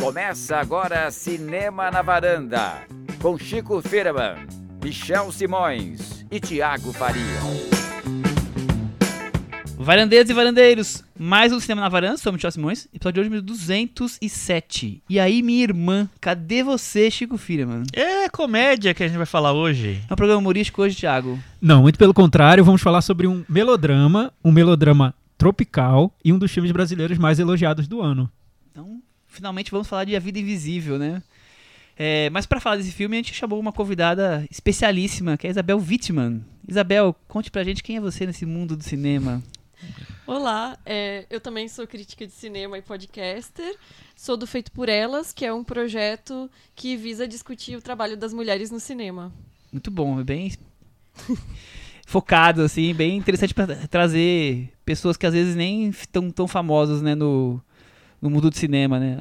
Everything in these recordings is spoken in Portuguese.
Começa agora Cinema na Varanda, com Chico Firman, Michel Simões e Tiago Faria. Varandeiros e varandeiros, mais um Cinema na Varanda, sou o Michel Simões, episódio de hoje 207. E aí, minha irmã, cadê você, Chico Firman? É comédia que a gente vai falar hoje. É um programa humorístico hoje, Tiago. Não, muito pelo contrário, vamos falar sobre um melodrama, um melodrama tropical e um dos filmes brasileiros mais elogiados do ano. Então, finalmente vamos falar de A Vida Invisível, né? É, mas para falar desse filme, a gente chamou uma convidada especialíssima, que é a Isabel Wittmann. Isabel, conte pra gente quem é você nesse mundo do cinema. Olá, é, eu também sou crítica de cinema e podcaster. Sou do Feito por Elas, que é um projeto que visa discutir o trabalho das mulheres no cinema. Muito bom, é bem focado, assim, bem interessante para trazer pessoas que às vezes nem estão tão famosas, né, no, no mundo do cinema, né?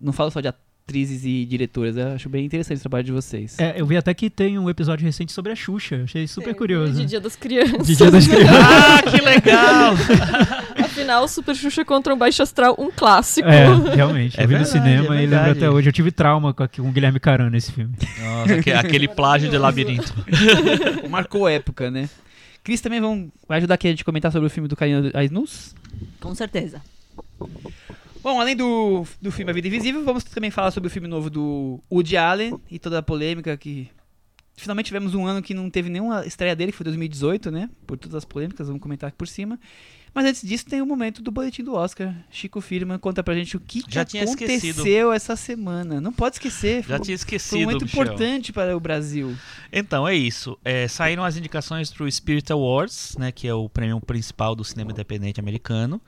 Não falo só de atrizes e diretoras, eu acho bem interessante o trabalho de vocês. É, eu vi até que tem um episódio recente sobre a Xuxa, achei super É, curioso. De Dia das Crianças. De Dia das Crianças. Ah, que legal! Afinal, Super Xuxa contra um Baixo Astral, um clássico. É, realmente. É eu vi verdade, no cinema é e lembro até hoje. Eu tive trauma com, com o Guilherme Caran nesse filme. Nossa, aque- aquele plágio de labirinto. Marcou época, né? Cris também vão, vai ajudar aqui a gente a comentar sobre o filme do Karina Aisnus? Com certeza. Bom, além do, do filme A Vida Invisível, vamos também falar sobre o filme novo do Woody Allen e toda a polêmica que... Finalmente tivemos um ano que não teve nenhuma estreia dele, que foi 2018, né? Por todas as polêmicas, vamos comentar aqui por cima. Mas antes disso tem o momento do boletim do Oscar. Chico Firman conta pra gente o que, que aconteceu esquecido. essa semana. Não pode esquecer. Já foi- tinha Foi um esquecido, momento Michel. importante para o Brasil. Então, é isso. É, saíram as indicações pro Spirit Awards, né, que é o prêmio principal do cinema independente americano.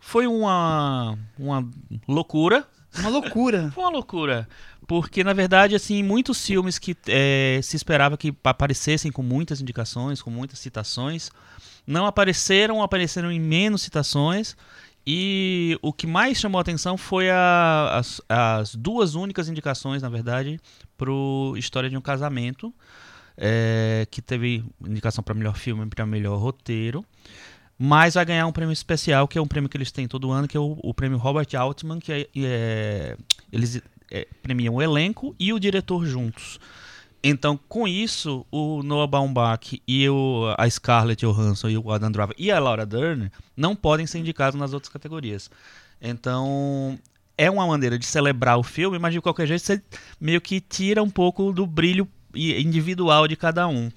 Foi uma, uma loucura, Uma loucura. Foi uma loucura. Porque, na verdade, assim, muitos filmes que eh, se esperava que aparecessem com muitas indicações, com muitas citações, não apareceram, apareceram em menos citações. E o que mais chamou a atenção foi a- as, as duas únicas indicações, na verdade, pro História de um Casamento, eh, que teve indicação para melhor filme e para melhor roteiro. Mas vai ganhar um prêmio especial, que é um prêmio que eles têm todo ano, que é o, o prêmio Robert Altman, que é, é- eles é, premiam o elenco e o diretor juntos. Então, com isso, o Noah Baumbach e o, a Scarlett Johansson e o Adam Driver e a Laura Dern não podem ser indicados nas outras categorias. Então, é uma maneira de celebrar o filme, mas de qualquer jeito você meio que tira um pouco do brilho individual de cada um.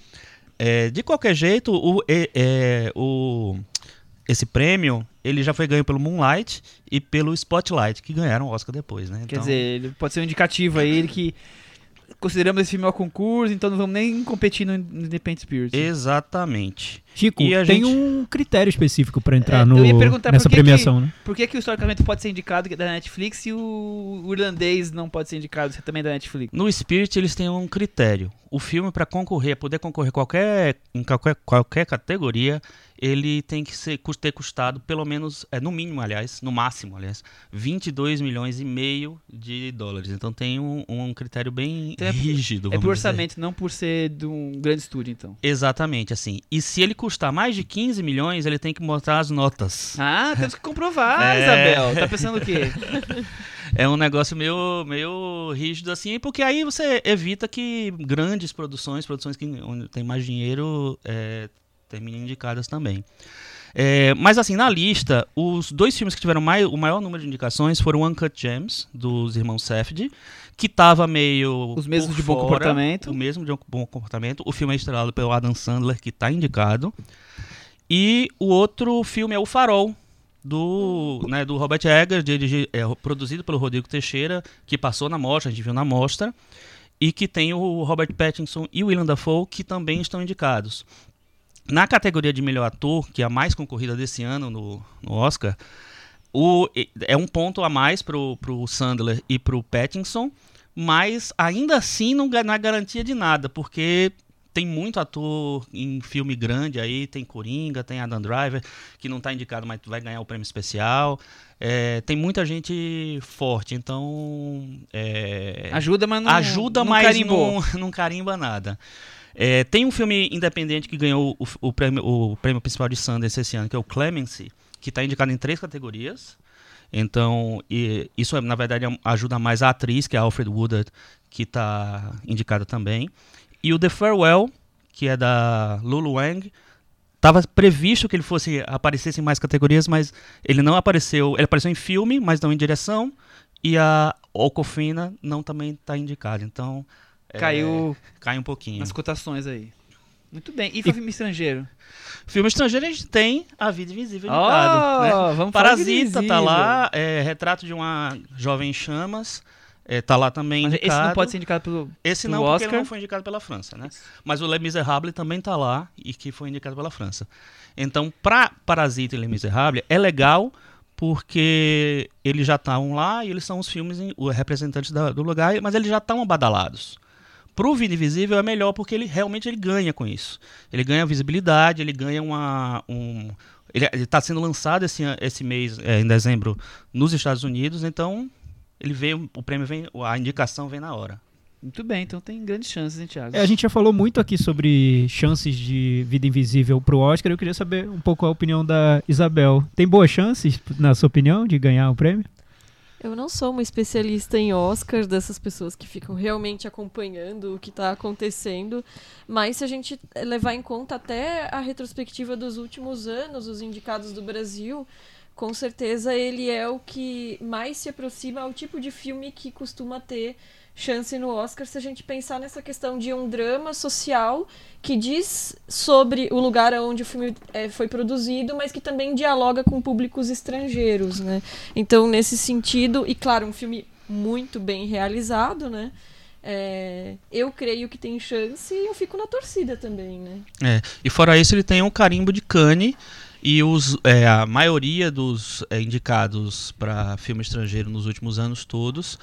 É, de qualquer jeito, o, é- o- esse prêmio ele já foi ganho pelo Moonlight e pelo Spotlight, que ganharam o Oscar depois, né? Quer Então, dizer, ele pode ser um indicativo aí que consideramos esse filme ao concurso, então não vamos nem competir no Independent Spirit. Exatamente. Chico, E tem gente- um critério específico pra entrar É, no, eu ia perguntar nessa por que que- premiação, né? Por que, que o historicamente pode ser indicado que é da Netflix e o, o irlandês não pode ser indicado se é também da Netflix? No Spirit eles têm um critério. O filme para concorrer, poder concorrer qualquer, em qualquer, qualquer categoria, ele tem que ser, ter custado pelo menos, é, no mínimo, aliás, no máximo, aliás, 22 milhões e meio de dólares. Então tem um, um critério bem Então é- rígido. É por vamos dizer. orçamento, não por ser de um grande estúdio, então. Exatamente, assim. E se ele custar mais de 15 milhões, ele tem que mostrar as notas. Ah, temos que comprovar, É. Isabel. Tá pensando o quê? É um negócio meio, meio rígido assim, porque aí você evita que grandes produções, produções que onde tem mais dinheiro, é, terminem indicadas também. É, mas assim, na lista, os dois filmes que tiveram mai- o maior número de indicações foram Uncut Gems, dos irmãos Safdie, que tava meio. Os mesmos de Bom fora, Comportamento. O mesmo de Bom Comportamento. O filme é estrelado pelo Adam Sandler, que tá indicado. E o outro filme é O Farol, do, né, do Robert Eggers, dirigi- é, produzido pelo Rodrigo Teixeira, que passou na mostra, a gente viu na mostra, e que tem o Robert Pattinson e o Willem Dafoe, que também estão indicados. Na categoria de melhor ator, que é a mais concorrida desse ano no, no Oscar, o, é um ponto a mais pro, pro Sandler e pro Pattinson, mas ainda assim não, não é garantia de nada, porque tem muito ator em filme grande aí, tem Coringa, tem Adam Driver, que não está indicado, mas vai ganhar o prêmio especial. É, tem muita gente forte, então. é, Ajuda, mas não ajuda, não mas não, não carimba nada. É, tem um filme independente que ganhou o, o prêmio, o prêmio principal de Sundance esse ano, que é o Clemency, que está indicado em três categorias. Então, isso na verdade ajuda mais a atriz, que é a Alfred Woodard, que está indicada também. E o The Farewell, que é da Lulu Wang, estava previsto que ele fosse aparecesse em mais categorias, mas ele não apareceu. Ele apareceu em filme, mas não em direção. E a Ocofina não também está indicada. Então Caiu é, cai um pouquinho. nas cotações aí. Muito bem. E, filme estrangeiro? Filme estrangeiro a gente tem A Vida Invisível Oh, indicado. né? vamos de Parasita tá lá, é, Retrato de uma Jovem em Chamas, é, tá lá também Mas indicado. esse não pode ser indicado pelo. Esse pelo não, porque Oscar. ele não foi indicado pela França, né? Mas o Les Miserables também tá lá e que foi indicado pela França. Então, pra Parasita e Les Miserables, é legal porque eles já estão lá e eles são os filmes, os representantes da- do lugar, mas eles já estão abadalados. Pro Vida Invisível é melhor porque ele realmente ele ganha com isso. Ele ganha visibilidade, ele ganha uma. Um, ele está sendo lançado esse, esse mês, é, em dezembro, nos Estados Unidos, então ele veio, o prêmio vem, a indicação vem na hora. Muito bem, então tem grandes chances, hein, Thiago? É, a gente já falou muito aqui sobre chances de Vida Invisível pro Oscar. Eu queria saber um pouco a opinião da Isabel. Tem boas chances, na sua opinião, de ganhar o prêmio? Eu não sou uma especialista em Oscar dessas pessoas que ficam realmente acompanhando o que está acontecendo, mas se a gente levar em conta até a retrospectiva dos últimos anos, os indicados do Brasil, com certeza ele é o que mais se aproxima ao tipo de filme que costuma ter chance no Oscar se a gente pensar nessa questão de um drama social que diz sobre o lugar onde o filme eh, foi produzido, mas que também dialoga com públicos estrangeiros, né? Então, nesse sentido, e claro, um filme muito bem realizado, né? É, eu creio que tem chance e eu fico na torcida também, né? É, e fora isso, ele tem um carimbo de Cannes e os, é, a maioria dos é, indicados para filme estrangeiro nos últimos anos todos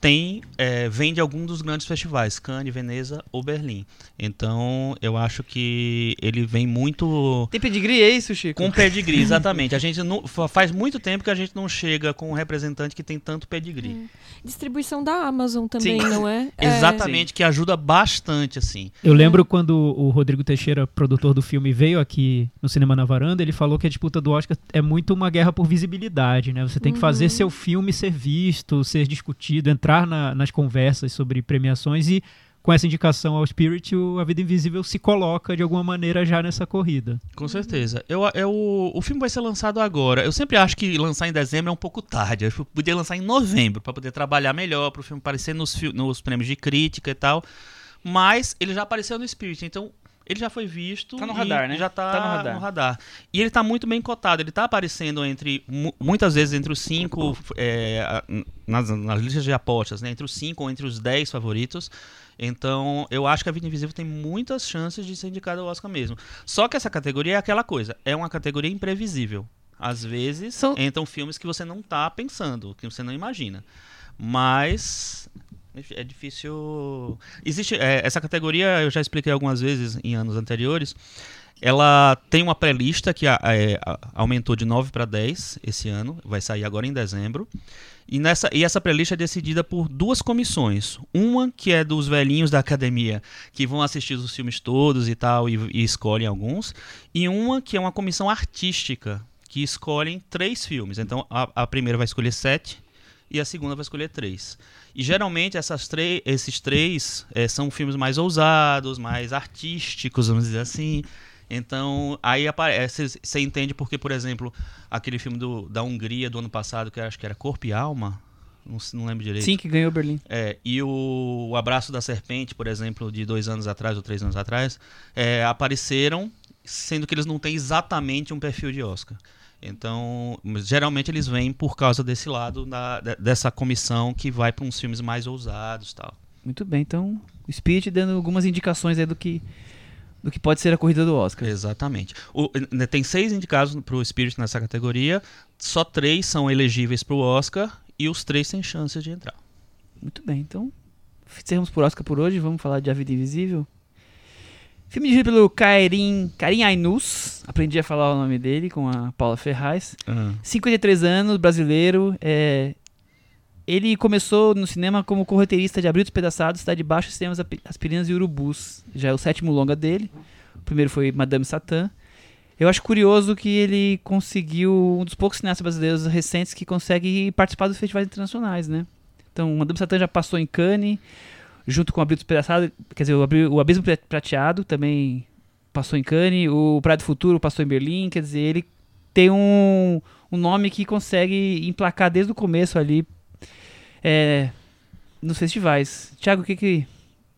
tem é, vem de algum dos grandes festivais, Cannes, Veneza ou Berlim. Então, eu acho que ele vem muito Tem pedigree, é isso, Chico? com pedigree, exatamente. A gente não, fa- faz muito tempo que a gente não chega com um representante que tem tanto pedigree. Distribuição da Amazon também, Sim. não é? É. Exatamente, que ajuda bastante, assim. Eu lembro quando o Rodrigo Teixeira, produtor do filme, veio aqui no Cinema na Varanda, ele falou que a disputa do Oscar é muito uma guerra por visibilidade, né? Você tem que fazer seu filme ser visto, ser discutido, entrar na- nas conversas sobre premiações e com essa indicação ao Spirit, o A Vida Invisível se coloca de alguma maneira já nessa corrida. Com certeza. Eu, eu, o filme vai ser lançado agora. Eu sempre acho que lançar em dezembro é um pouco tarde. Eu podia lançar em novembro para poder trabalhar melhor, para o filme aparecer nos, nos prêmios de crítica e tal. Mas ele já apareceu no Spirit, então ele já foi visto. Tá no e radar, né? Já tá, Tá no radar. E ele tá muito bem cotado. Ele tá aparecendo entre mu- muitas vezes entre os cinco é, nas, nas listas de apostas, né? Entre os cinco ou entre os dez favoritos. Então, eu acho que a Vida Invisível tem muitas chances de ser indicada ao Oscar mesmo. Só que essa categoria é aquela coisa, é uma categoria imprevisível. Às vezes São- entram filmes que você não tá pensando, que você não imagina. Mas é difícil. Existe é, essa categoria, eu já expliquei algumas vezes em anos anteriores. Ela tem uma pré-lista que a- é, a- aumentou de 9 para 10 esse ano, vai sair agora em dezembro. E, nessa, e essa pré-lista é decidida por duas comissões. Uma que é dos velhinhos da academia, que vão assistir os filmes todos e tal, e, e escolhem alguns. E uma que é uma comissão artística, que escolhem três filmes. Então a, a primeira vai escolher sete e a segunda vai escolher três. E geralmente essas esses três eh, são filmes mais ousados, mais artísticos, vamos dizer assim. Então, aí aparece, você entende porque, por exemplo, aquele filme do, da Hungria do ano passado, que acho que era Corpo e Alma, não, não lembro direito. Sim, que ganhou Berlim. É, e o, o Abraço da Serpente, por exemplo, de dois anos atrás ou três anos atrás, é, apareceram, sendo que eles não têm exatamente um perfil de Oscar. Então, geralmente eles vêm por causa desse lado, da, de- dessa comissão que vai para uns filmes mais ousados tal. Muito bem, então o Spirit dando algumas indicações aí do que, do que pode ser a corrida do Oscar. Exatamente. O- né, tem seis indicados para o Spirit nessa categoria, só três são elegíveis para o Oscar e os três têm chances de entrar. Muito bem, então encerramos por Oscar por hoje, vamos falar de A Vida Invisível. Filme dirigido pelo Karim, Karim Ainus, aprendi a falar o nome dele com a Paula Ferraz. 53 anos, brasileiro. é, Ele começou no cinema como correteirista de Abril Despedaçados, Cidade Baixa, Cinemas Aspirinas e Urubus. Já é o sétimo longa dele. O primeiro foi Madame Satã. Eu acho curioso que ele conseguiu um dos poucos cineastas brasileiros recentes que consegue participar dos festivais internacionais, né? Então, Madame Satã já passou em Cannes, junto com o Abismo Prateado, quer dizer, o Abri- o Abismo Prateado também passou em Cannes, o Praia do Futuro passou em Berlim, quer dizer, ele tem um, um nome que consegue emplacar desde o começo ali é, nos festivais. Tiago, o que, que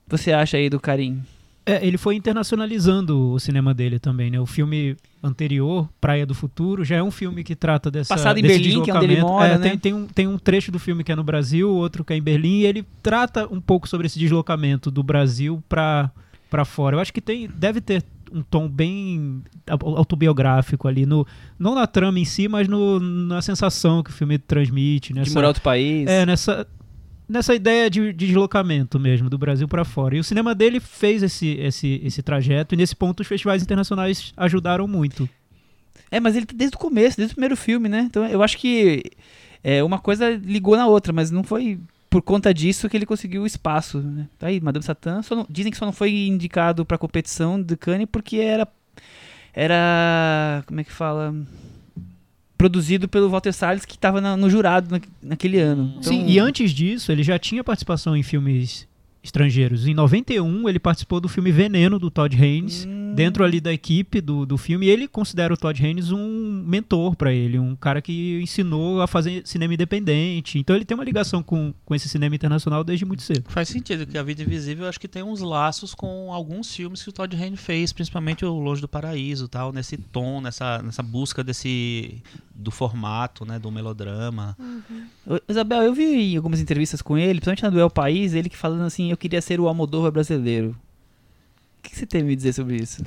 você acha aí do Karim? É, ele foi internacionalizando o cinema dele também, né? O filme anterior, Praia do Futuro, já é um filme que trata dessa Passado em Berlim, que é onde ele mora, É, né? tem, tem um, tem um trecho do filme que é no Brasil, outro que é em Berlim, e ele trata um pouco sobre esse deslocamento do Brasil para para fora. Eu acho que tem deve ter um tom bem au- autobiográfico ali no não na trama em si, mas no, na sensação que o filme transmite, De nessa morar outro país? é, nessa, nessa ideia de, de deslocamento mesmo, do Brasil para fora. E o cinema dele fez esse, esse, esse trajeto, e nesse ponto os festivais internacionais ajudaram muito. É, mas ele tá desde o começo, desde o primeiro filme, né? Então eu acho que é, uma coisa ligou na outra, mas não foi por conta disso que ele conseguiu o espaço. Né? Tá aí, Madame Satã. não- dizem que só não foi indicado pra competição de Cannes porque era. Era. Como é que fala? Produzido pelo Walter Salles, que estava no jurado na- naquele ano. Então, Sim, e antes disso, ele já tinha participação em filmes estrangeiros. Em 91, ele participou do filme Veneno, do Todd Haynes, Hum. dentro ali da equipe do, do filme. E ele considera o Todd Haynes um mentor para ele, um cara que ensinou a fazer cinema independente. Então ele tem uma ligação com, com esse cinema internacional desde muito cedo. Faz sentido, que a Vida Invisível eu acho que tem uns laços com alguns filmes que o Todd Haynes fez, principalmente o Longe do Paraíso, tal, nesse tom, nessa, nessa busca desse do formato, né, do melodrama. Ô, Isabel, eu vi algumas entrevistas com ele, principalmente na Duel País, ele que falando assim, eu queria ser o Almodóvar brasileiro. O que você tem a me dizer sobre isso?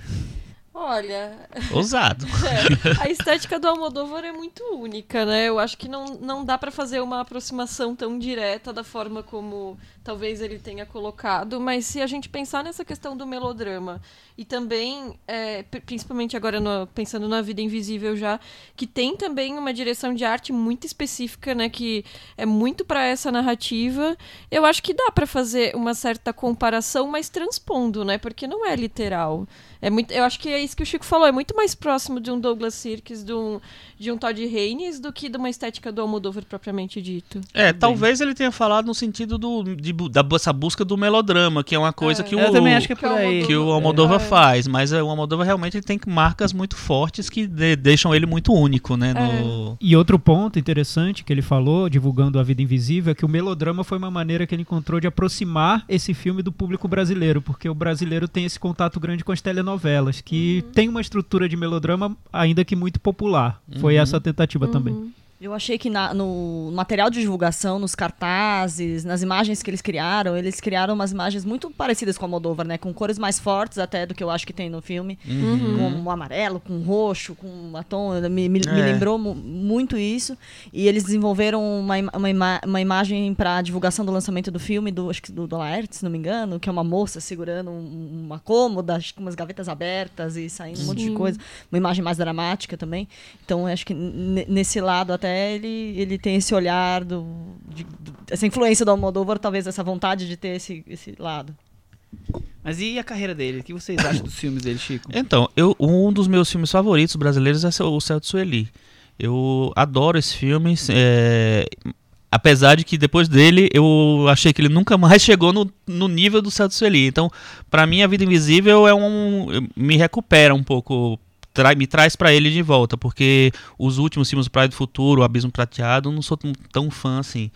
Olha, Ousado. é, a estética do Almodóvar é muito única, né? Eu acho que não, não dá pra fazer uma aproximação tão direta da forma como talvez ele tenha colocado, mas se a gente pensar nessa questão do melodrama e também, é, pri- principalmente agora no- pensando na Vida Invisível já, que tem também uma direção de arte muito específica, né? Que é muito pra essa narrativa. Eu acho que dá pra fazer uma certa comparação, mas transpondo, né? Porque não é literal. É muito, eu acho que é isso que o Chico falou, é muito mais próximo de um Douglas Sirks, de um, de um Todd Haynes, do que de uma estética do Almodóvar propriamente dito. É, talvez ele tenha falado no sentido do, de, da, dessa busca do melodrama, que é uma coisa É. que o, que é Que é o aí. que o Almodóvar É. faz, mas é, o Almodóvar realmente tem marcas muito fortes que de- deixam ele muito único, né? No... E outro ponto interessante que ele falou, divulgando A Vida Invisível, é que o melodrama foi uma maneira que ele encontrou de aproximar esse filme do público brasileiro, porque o brasileiro tem esse contato grande com as telenovelas, que tem uma estrutura de melodrama ainda que muito popular. Foi Uhum. essa a tentativa também. Eu achei que na- no material de divulgação, nos cartazes, nas imagens que eles criaram, eles criaram umas imagens muito parecidas com a Moldova, né? Com cores mais fortes até do que eu acho que tem no filme. Uhum. Com o amarelo, com o roxo, com o tom. Me, me- me É. lembrou mu- muito isso. E eles desenvolveram uma, uma, ima- uma imagem para divulgação do lançamento do filme, do, acho que do, do Laerte, se não me engano, que é uma moça segurando um- uma cômoda, acho que com umas gavetas abertas e saindo um monte de Sim. coisa. Uma imagem mais dramática também. Então, eu acho que nesse lado até ele, ele tem esse olhar, do, de- do- essa influência do Almodóvar, talvez essa vontade de ter esse, esse lado. Mas e a carreira dele? O que vocês acham dos filmes dele, Chico? Então, eu, um dos meus filmes favoritos brasileiros é o Céu de Sueli. Eu adoro esse filme, é, apesar de que depois dele eu achei que ele nunca mais chegou no, no nível do Céu de Sueli. Então, pra mim, A Vida Invisível é um me recupera um pouco, tra- me traz pra ele de volta, porque os últimos filmes, Praia do Futuro, O Abismo Prateado, eu não sou tão, fã assim.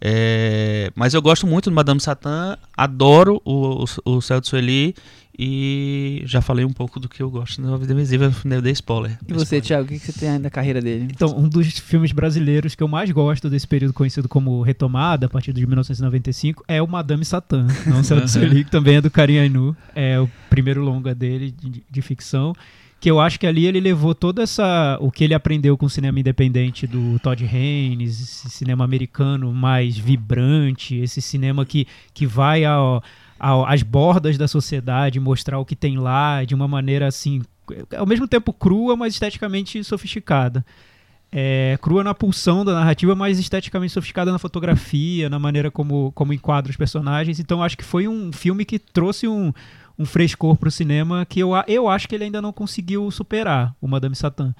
É, mas eu gosto muito do Madame Satã, adoro o, o, o Céu de Sueli e já falei um pouco do que eu gosto da Vida Invisível, eu dei spoiler. E você, Thiago, o que você tem da carreira dele? Então, um dos filmes brasileiros que eu mais gosto desse período conhecido como Retomada, a partir de 1995, é o Madame Satã. Não sei se que também é do Karim Ainu. É o primeiro longa dele de, de ficção. Que eu acho que ali ele levou toda essa. o que ele aprendeu com o cinema independente do Todd Haynes, esse cinema americano mais vibrante, esse cinema que, que vai ao, ao- às bordas da sociedade, mostrar o que tem lá de uma maneira assim, ao mesmo tempo crua, mas esteticamente sofisticada. É, crua na pulsão da narrativa, mas esteticamente sofisticada na fotografia, na maneira como, como enquadra os personagens. Então acho que foi um filme que trouxe um, um frescor pro cinema que eu, eu acho que ele ainda não conseguiu superar, o Madame Satã.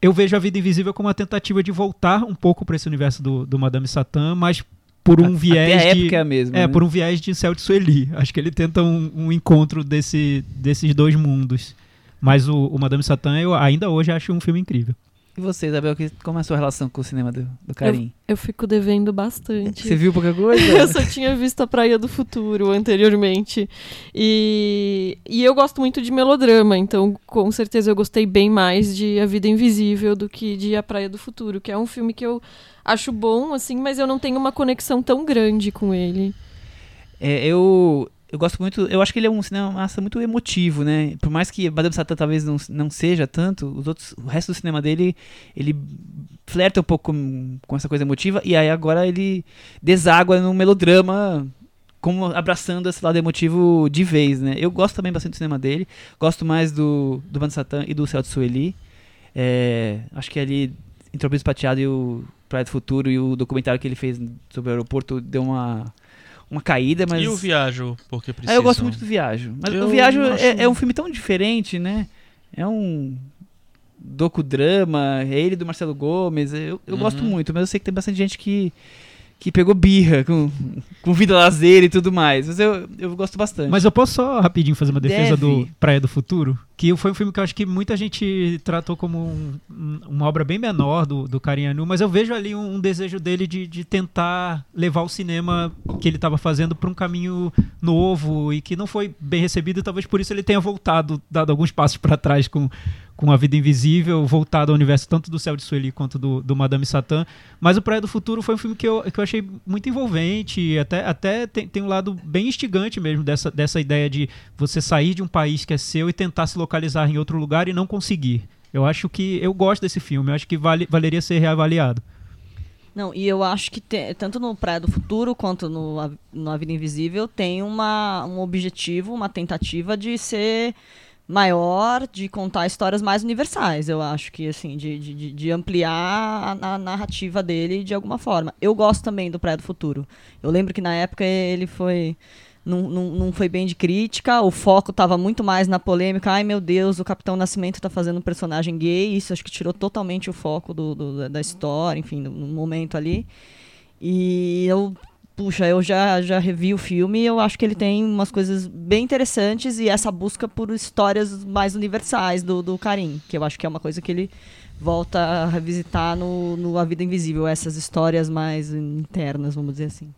Eu vejo a Vida Invisível como uma tentativa de voltar um pouco para esse universo do, do Madame Satã, mas por um viés Até a de... época é a mesma. É, né? por um viés de Céu de Sueli. Acho que ele tenta um, um encontro desse, desses dois mundos. Mas o, o Madame Satã, eu ainda hoje acho um filme incrível. E você, Isabel, que- como é a sua relação com o cinema do, do Karim? Eu fico devendo bastante. Você viu pouca coisa? Eu só tinha visto a Praia do Futuro anteriormente. E, e eu gosto muito de melodrama, então com certeza eu gostei bem mais de A Vida Invisível do que de A Praia do Futuro, que é um filme que eu acho bom, assim, mas eu não tenho uma conexão tão grande com ele. É, eu, eu gosto muito. Eu acho que ele é um cinema muito emotivo, né? Por mais que Madame Satã talvez não, não seja tanto, os outros, o resto do cinema dele, ele flerta um pouco com, com essa coisa emotiva, e aí agora ele deságua num melodrama. Como abraçando esse lado emotivo de vez, né? Eu gosto também bastante do cinema dele. Gosto mais do, do Bando Satã e do Céu de Sueli. É, acho que ali, entre o Bispo Prateado e o Praia do Futuro e o documentário que ele fez sobre o aeroporto deu uma, uma caída, mas... E o Viajo, porque precisa. Ah, eu gosto muito do Viajo. Mas Eu o Viajo acho- é, é um filme tão diferente, né? É um docudrama, é ele do Marcelo Gomes. Eu, eu Uhum. gosto muito, mas eu sei que tem bastante gente que, que pegou birra com, com vida lazer e tudo mais. Mas eu, eu gosto bastante. Mas eu posso só rapidinho fazer uma defesa Deve. do Praia do Futuro? Que foi um filme que eu acho que muita gente tratou como um- um- uma obra bem menor do, do Anu, mas eu vejo ali um, um desejo dele de, de tentar levar o cinema que ele estava fazendo para um caminho novo e que não foi bem recebido, e talvez por isso ele tenha voltado, dado alguns passos para trás com, com A Vida Invisível, voltado ao universo tanto do Céu de Sueli quanto do, do Madame Satã. Mas o Praia do Futuro foi um filme que eu, que eu achei muito envolvente, até, até tem, tem um lado bem instigante mesmo dessa, dessa ideia de você sair de um país que é seu e tentar se localizar em outro lugar e não conseguir. Eu acho que eu gosto desse filme, eu acho que vale, valeria ser reavaliado. Não, e eu acho que te- tanto no Praia do Futuro quanto no, no Vida Invisível tem uma, um objetivo, uma tentativa de ser maior, de contar histórias mais universais, eu acho que, assim, de, de, de- ampliar a, a narrativa dele de alguma forma. Eu gosto também do Praia do Futuro. Eu lembro que na época ele foi... Não, não, não foi bem de crítica, o foco estava muito mais na polêmica. Ai meu Deus, o Capitão Nascimento está fazendo um personagem gay. Isso acho que tirou totalmente o foco do, do- da- história, enfim, no momento ali. E eu, puxa, eu já, já revi o filme e eu acho que ele tem umas coisas bem interessantes e essa busca por histórias mais universais do, do Karim, que eu acho que é uma coisa que ele volta a revisitar no, no A Vida Invisível, essas histórias mais internas, vamos dizer assim.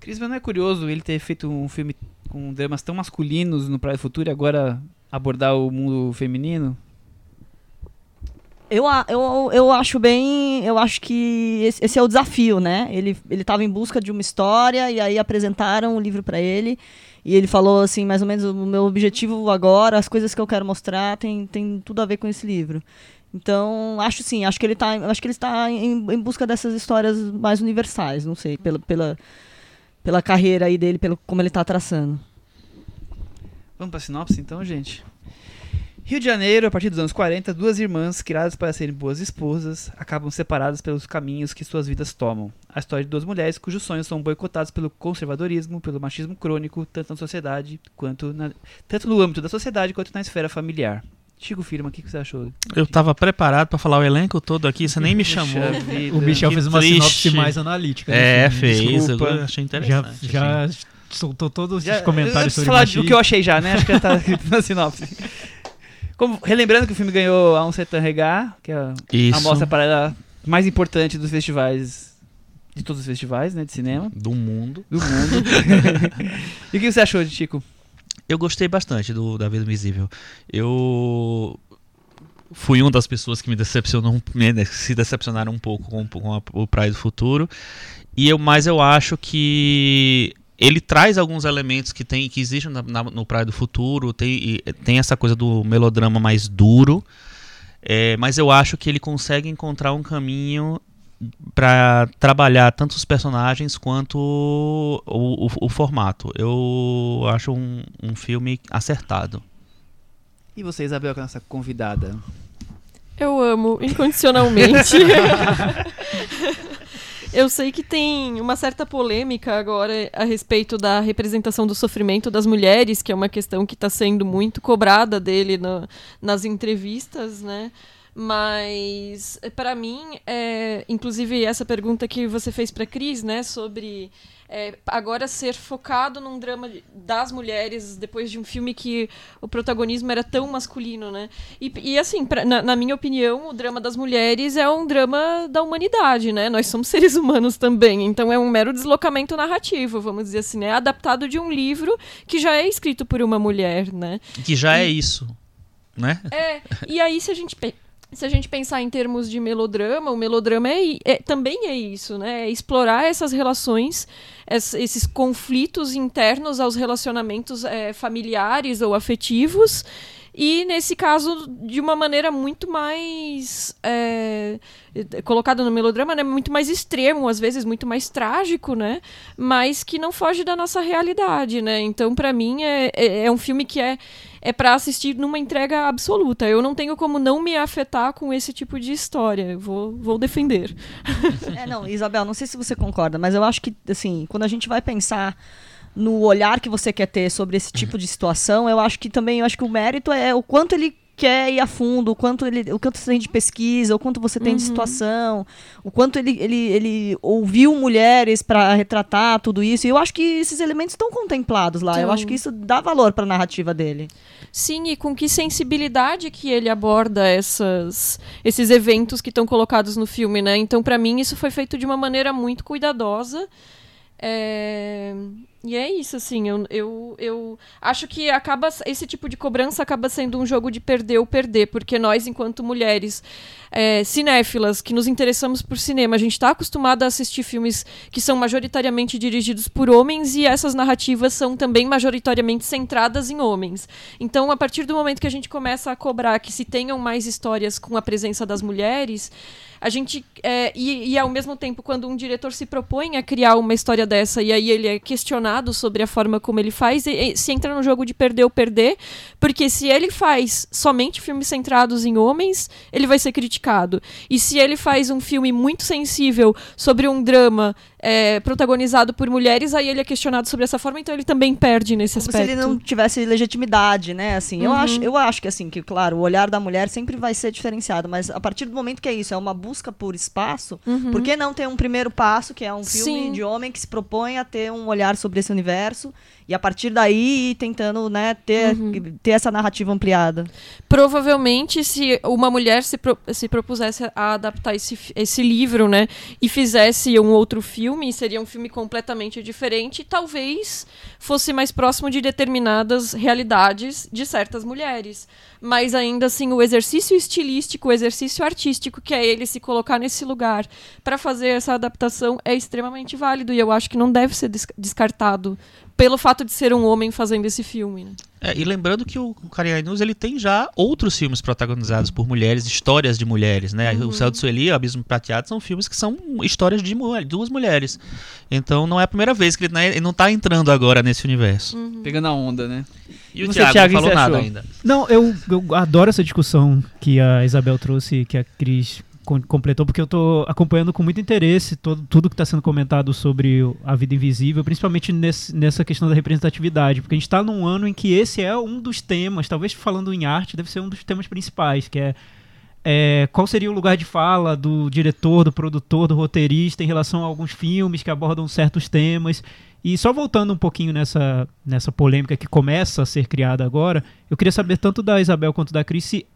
Cris, mas não é curioso ele ter feito um filme com dramas tão masculinos no Praia do Futuro e agora abordar o mundo feminino? Eu, eu, eu acho bem. Eu acho que esse, esse é o desafio, né? Ele, estava em busca de uma história e aí apresentaram o livro para ele. E ele falou assim, mais ou menos, o meu objetivo agora, as coisas que eu quero mostrar, tem, tem tudo a ver com esse livro. Então, acho sim, acho que ele tá, acho que ele está em, em busca dessas histórias mais universais, não sei, pela, pela, pela carreira aí dele, pelo como ele está traçando. Vamos pra sinopse então, gente? Rio de Janeiro, a partir dos anos 40, duas irmãs, criadas para serem boas esposas, acabam separadas pelos caminhos que suas vidas tomam. A história de duas mulheres cujos sonhos são boicotados pelo conservadorismo, pelo machismo crônico, tanto na sociedade quanto na, tanto no âmbito da sociedade quanto na esfera familiar. Chico Firma, o que que você achou? Eu tava preparado pra falar o elenco todo aqui, você nem me chamou. Vida. O Michel que fez uma triste. sinopse mais analítica. do É, filme. fez. desculpa. Eu achei Já, interessante. assim. já soltou todos Já- os comentários eu sobre falar machismo. do que eu achei já, né? Acho que já tá escrito na sinopse. Como, relembrando que o filme ganhou a Um Certain Regard, que é a, Isso. mostra paralela mais importante dos festivais, de todos os festivais, né, de cinema Do mundo. do mundo. e o que você achou de Chico? Eu gostei bastante do da Vida Invisível. Eu fui uma das pessoas que me decepcionou, me- se decepcionaram um pouco com, com a- o Praia do Futuro. E eu, mas eu acho que ele traz alguns elementos que tem que existem na- na- no Praia do Futuro. Tem, e tem essa coisa do melodrama mais duro. é, mas eu acho que ele consegue encontrar um caminho para trabalhar tanto os personagens quanto o, o- o formato. Eu acho um, um filme acertado. E você, Isabel, que é a nossa convidada? Eu amo incondicionalmente. Eu sei que tem uma certa polêmica agora a respeito da representação do sofrimento das mulheres, que é uma questão que está sendo muito cobrada dele no- nas entrevistas, né? Mas para mim, é, inclusive essa pergunta que você fez para Cris, né, sobre é, agora ser focado num drama das mulheres depois de um filme que o protagonismo era tão masculino, né? E, e, assim, pra- na, na minha opinião, o drama das mulheres é um drama da humanidade, né? Nós somos seres humanos também, então é um mero deslocamento narrativo, vamos dizer assim, né? Adaptado de um livro que já é escrito por uma mulher, né? Que já é isso, né? É, e aí se a gente se a gente pensar em termos de melodrama, o melodrama é, é- também é isso, né? É explorar essas relações, es- esses conflitos internos aos relacionamentos é, familiares ou afetivos. E, nesse caso, de uma maneira muito mais. É, colocada no melodrama, né? Muito mais extremo, às vezes muito mais trágico, né? Mas que não foge da nossa realidade, né? Então, pra mim, é, é, é um filme que é, é para assistir numa entrega absoluta. Eu não tenho como não me afetar com esse tipo de história. Vou, vou defender. É, não, Isabel, não sei se você concorda, mas eu acho que, assim, quando a gente vai pensar no olhar que você quer ter sobre esse tipo de situação, eu acho que também, eu acho que o mérito é o quanto ele quer ir a fundo, o quanto ele, o quanto você tem de pesquisa, o quanto você tem de situação, o quanto ele, ele, ele ouviu mulheres para retratar tudo isso. E eu acho que esses elementos estão contemplados lá. Eu Então- acho que isso dá valor para a narrativa dele. Sim, e com que sensibilidade que ele aborda essas, esses eventos que estão colocados no filme, né? Então, pra mim, isso foi feito de uma maneira muito cuidadosa. É, E é isso, assim, eu, eu, eu acho que acaba esse tipo de cobrança acaba sendo um jogo de perder ou perder, porque nós, enquanto mulheres é, cinéfilas, que nos interessamos por cinema, a gente está acostumada a assistir filmes que são majoritariamente dirigidos por homens e essas narrativas são também majoritariamente centradas em homens. Então, a partir do momento que a gente começa a cobrar que se tenham mais histórias com a presença das mulheres, a gente é, e, e ao mesmo tempo quando um diretor se propõe a criar uma história dessa e aí ele é questionado sobre a forma como ele faz, e- e se entra no jogo de perder ou perder, porque se ele faz somente filmes centrados em homens, ele vai ser criticado. E se ele faz um filme muito sensível sobre um drama é, protagonizado por mulheres, aí ele é questionado sobre essa forma, então ele também perde nesse Como aspecto. se ele não tivesse legitimidade, né? Assim, eu Uhum. acho, eu acho que assim, que claro, o olhar da mulher sempre vai ser diferenciado, mas a partir do momento que é isso, é uma busca por espaço, Uhum. por que não ter um primeiro passo, que é um filme Sim. de homem que se propõe a ter um olhar sobre esse universo e a partir daí tentando, né, ter, Uhum. ter essa narrativa ampliada. provavelmente se uma mulher se, pro- se propusesse a adaptar esse, esse livro, né, e fizesse um outro filme, seria um filme completamente diferente, e talvez fosse mais próximo de determinadas realidades de certas mulheres. Mas ainda assim, o exercício estilístico, o exercício artístico, que é ele se colocar nesse lugar para fazer essa adaptação, é extremamente válido e eu acho que não deve ser des- descartado pelo fato de ser um homem fazendo esse filme. Né? É, e lembrando que o News ele tem já outros filmes protagonizados por mulheres, histórias de mulheres, né? O Céu de Sueli e o Abismo Prateado são filmes que são histórias de mu- duas mulheres. Então não é a primeira vez que ele, né, ele não tá entrando agora nesse universo. Pegando a onda, né? E o Thiago, Thiago, não falou nada achou? ainda. Não, eu, eu adoro essa discussão que a Isabel trouxe, que a Cris completou, porque eu tô acompanhando com muito interesse todo, tudo que está sendo comentado sobre a vida invisível, principalmente nesse- nessa questão da representatividade, porque a gente está num ano em que esse é um dos temas, talvez falando em arte, deve ser um dos temas principais, que é, é, qual seria o lugar de fala do diretor, do produtor, do roteirista em relação a alguns filmes que abordam certos temas. E só voltando um pouquinho nessa, nessa polêmica que começa a ser criada agora, eu queria saber tanto da Isabel quanto da Cris se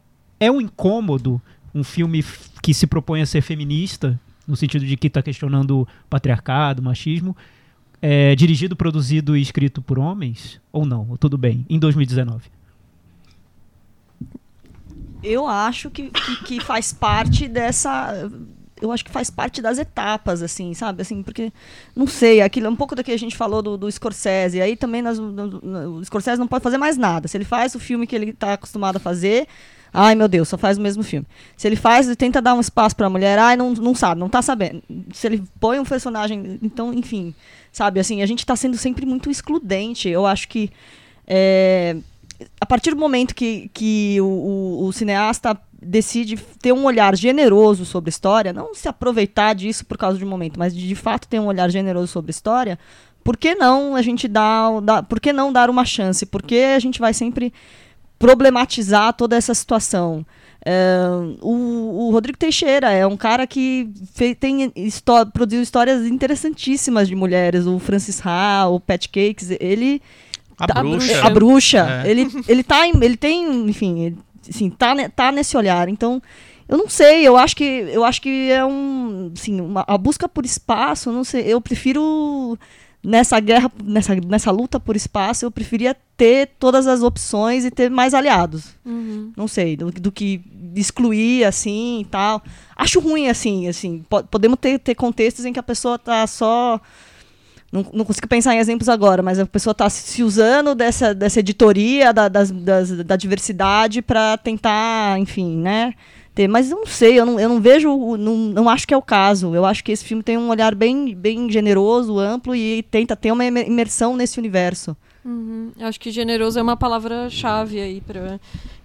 é um incômodo um filme que se propõe a ser feminista, no sentido de que está questionando patriarcado, machismo, é, dirigido, produzido e escrito por homens? Ou não? Tudo bem? Em 2019. Eu acho que, que, que faz parte dessa. Eu acho que faz parte das etapas, assim, sabe? Assim, porque, não sei, aquilo é um pouco do que a gente falou do, do Scorsese. Aí também nós- o Scorsese não pode fazer mais nada. Se ele faz o filme que ele está acostumado a fazer, ai meu Deus, só faz o mesmo filme. Se ele faz, ele tenta dar um espaço pra mulher, ai, não, não sabe, não tá sabendo. Se ele põe um personagem. Então, enfim, sabe, assim, a gente tá sendo sempre muito excludente. Eu acho que. é, a partir do momento que, que o, o- o cineasta decide ter um olhar generoso sobre a história, não se aproveitar disso por causa de um momento, mas de, de fato ter um olhar generoso sobre a história, por que não a gente dá, dá por que não dar uma chance? Por que a gente vai sempre problematizar toda essa situação? É, o, o Rodrigo Teixeira é um cara que fe, tem histó produziu histórias interessantíssimas de mulheres. O Francis Ha, o Pat Cakes, ele A tá- bruxa. a bruxa. É. Ele, ele tá em- ele tem, enfim, ele, assim, tá, tá nesse olhar. Então, eu não sei, eu acho que eu acho que é um, assim, uma, a busca por espaço, não sei, eu prefiro nessa guerra, nessa, nessa luta por espaço, eu preferia ter todas as opções e ter mais aliados. Uhum. Não sei, do, do que excluir assim e tal. Acho ruim assim, assim, po- podemos ter, ter contextos em que a pessoa tá só não, não consigo pensar em exemplos agora, mas a pessoa está se usando dessa, dessa editoria da, das, das- da diversidade para tentar, enfim, né? Ter, mas não sei, eu não, eu não vejo, não, não acho que é o caso. Eu acho que esse filme tem um olhar bem, bem generoso, amplo e tenta ter uma imer- imersão nesse universo. Uhum. Acho que generoso é uma palavra-chave aí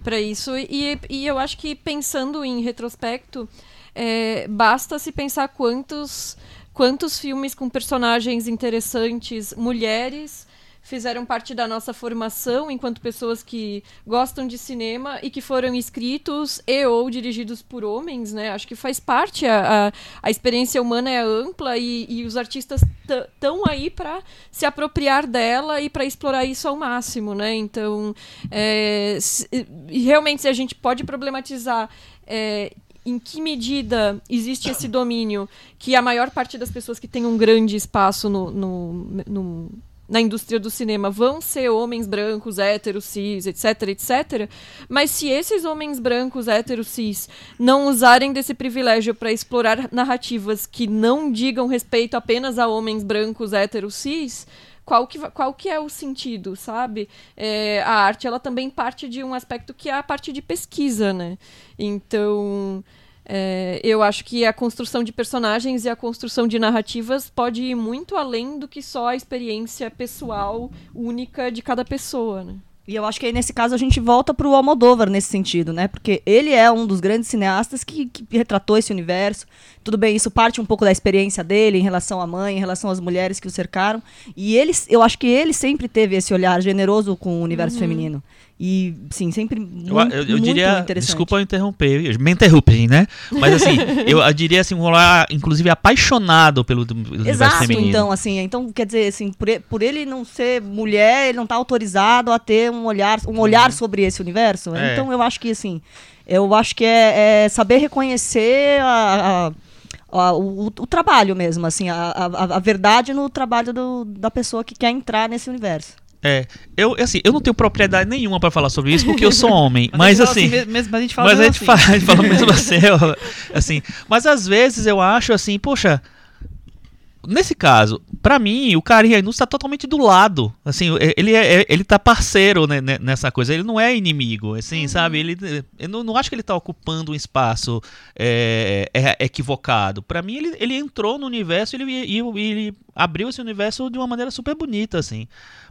pra isso. E, e eu acho que pensando em retrospecto, é, basta se pensar quantos, quantos filmes com personagens interessantes, mulheres, fizeram parte da nossa formação enquanto pessoas que gostam de cinema e que foram escritos e ou dirigidos por homens, né? Acho que faz parte, a, a, a experiência humana é ampla e, e os artistas estão aí para se apropriar dela e para explorar isso ao máximo, né? Então, é, se- realmente, se a gente pode problematizar é, em que medida existe esse domínio que a maior parte das pessoas que têm um grande espaço no- no- na indústria do cinema vão ser homens brancos, héteros, cis, etc, etc. Mas se esses homens brancos, héteros, cis não usarem desse privilégio para explorar narrativas que não digam respeito apenas a homens brancos, héteros, cis, qual que, qual que é o sentido, sabe? É, a arte, ela também parte de um aspecto que é a parte de pesquisa, né? Então, é, eu acho que a construção de personagens e a construção de narrativas pode ir muito além do que só a experiência pessoal única de cada pessoa, né? E eu acho que aí, nesse caso, a gente volta pro Almodóvar nesse sentido, né? Porque ele é um dos grandes cineastas que, que retratou esse universo. Tudo bem, isso parte um pouco da experiência dele em relação à mãe, em relação às mulheres que o cercaram. E ele, eu acho que ele sempre teve esse olhar generoso com o universo feminino. E, sim, sempre muito, eu- eu diria, interessante. desculpa eu interromper, me interrompe, né? Mas assim, eu, eu diria assim, um olhar, inclusive, apaixonado pelo, universo Exato, feminino. então, assim, então quer dizer, assim, por, por ele não ser mulher, ele não tá autorizado a ter um olhar, um olhar sobre esse universo. É. Então eu acho que assim, eu acho que é, é saber reconhecer a- a- a- o, o trabalho mesmo, assim, a, a, a verdade no trabalho do- da pessoa que quer entrar nesse universo. É, eu, assim, eu não tenho propriedade nenhuma pra falar sobre isso, porque eu sou homem. mas a gente fala assim, mesmo, mas a gente fala mas a gente assim. fala, a gente fala mesmo assim, assim. Mas às vezes eu acho assim, poxa. Nesse caso, pra mim, o Karim Ainus tá totalmente do lado. Assim, ele, é, ele tá parceiro né, né, nessa coisa. Ele não é inimigo, assim, sabe? Ele, eu não, não acho que ele tá ocupando um espaço é, é, equivocado. Pra mim, ele, ele entrou no universo e ele, e ele abriu esse universo de uma maneira super bonita, assim.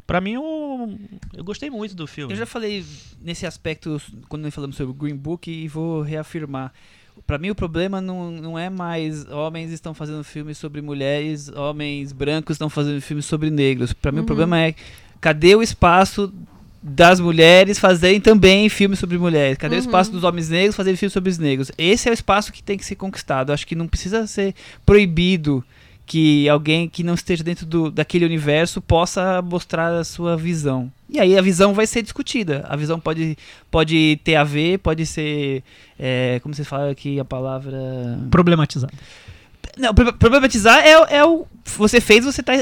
Pra mim, eu, eu gostei muito do filme. Eu já falei nesse aspecto quando nós falamos sobre o Green Book e vou reafirmar. Pra mim o problema não, não é mais homens estão fazendo filmes sobre mulheres, homens brancos estão fazendo filmes sobre negros. Pra mim o problema é cadê o espaço das mulheres fazerem também filmes sobre mulheres? Cadê o espaço dos homens negros fazerem filmes sobre os negros? Esse é o espaço que tem que ser conquistado. Eu acho que não precisa ser proibido que alguém que não esteja dentro do, daquele universo possa mostrar a sua visão. E aí a visão vai ser discutida. A visão pode, pode ter a ver, pode ser. é, como você fala aqui a palavra. Problematizado. Não, pro- problematizar é, é o. Você fez, você tá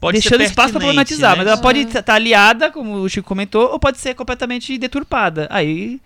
Pode ser deixando espaço pra pertinente, problematizar. né? Mas ela pode estar aliada, como o Chico comentou, ou pode ser completamente deturpada. Aí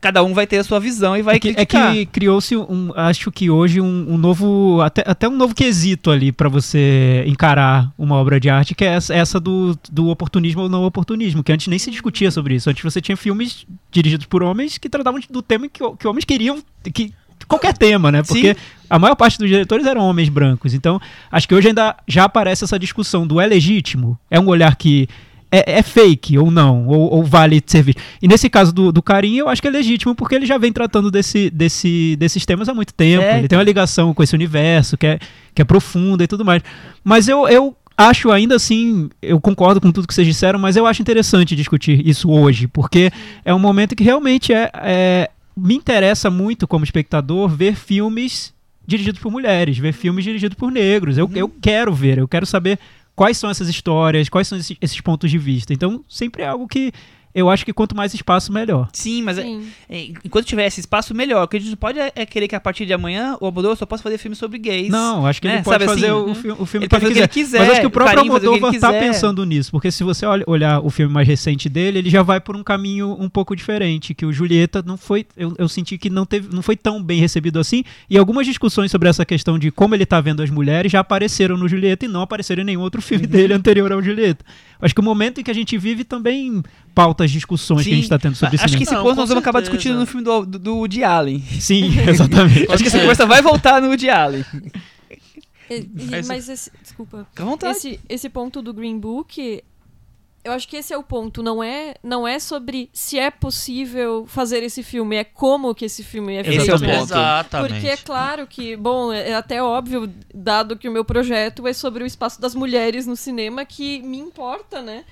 cada um vai ter a sua visão e vai é que, é criticar. que criou-se um, acho que hoje um, um novo, até, até um novo quesito ali pra você encarar uma obra de arte, que é essa, essa do, do oportunismo ou não oportunismo, que antes nem se discutia sobre isso. Antes você tinha filmes dirigidos por homens que tratavam do tema que, que homens queriam, que qualquer tema, né? Porque a maior parte dos diretores eram homens brancos. Então, acho que hoje ainda já aparece essa discussão do é legítimo, é um olhar que é, é fake ou não, ou, ou vale ser visto. E nesse caso do, do Carinho, eu acho que é legítimo, porque ele já vem tratando desse, desse, desses temas há muito tempo. É, ele tem uma ligação com esse universo que é, que é profunda e tudo mais. Mas eu, eu acho ainda assim, eu concordo com tudo que vocês disseram, mas eu acho interessante discutir isso hoje, porque é um momento que realmente é, é me interessa muito como espectador ver filmes dirigidos por mulheres, ver filmes dirigidos por negros. Eu, eu quero ver, eu quero saber quais são essas histórias, quais são esses, esses pontos de vista. Então, sempre é algo que eu acho que quanto mais espaço, melhor. Sim, mas é- Sim. é, enquanto tiver esse espaço, melhor. O que a gente não pode é, é querer que a partir de amanhã o Almodóvar só possa fazer filme sobre gays. Não, acho que ele né? pode Sabe fazer assim? o, Uhum. fi- o filme Ele que ele fazer o quiser. que ele quiser, Mas acho que o próprio Carinho fazer o que ele Almodóvar tá quiser. pensando nisso, porque se você olha- olhar o filme mais recente dele, ele já vai por um caminho um pouco diferente, que o Julieta não foi, eu, eu senti que não teve, não foi tão bem recebido assim, e algumas discussões sobre essa questão de como ele tá vendo as mulheres já apareceram no Julieta e não apareceram em nenhum outro filme dele anterior ao Julieta. Acho que o momento em que a gente vive também pauta as discussões que a gente Sim. tá tendo sobre Acho cinema. que esse ponto nós vamos acabar discutindo no filme do, do, do Woody Allen. Sim, exatamente. Acho que essa conversa vai voltar no Woody Allen. E- Mas- esse, desculpa. Fica à vontade. Esse, esse ponto do Green Book, eu acho que esse é o ponto. Não é, não é sobre se é possível fazer esse filme, é como que esse filme é Esse feito. é o ponto. Exatamente. Porque é claro que, bom, é é até óbvio, dado que o meu projeto é sobre o espaço das mulheres no cinema, que me importa, né?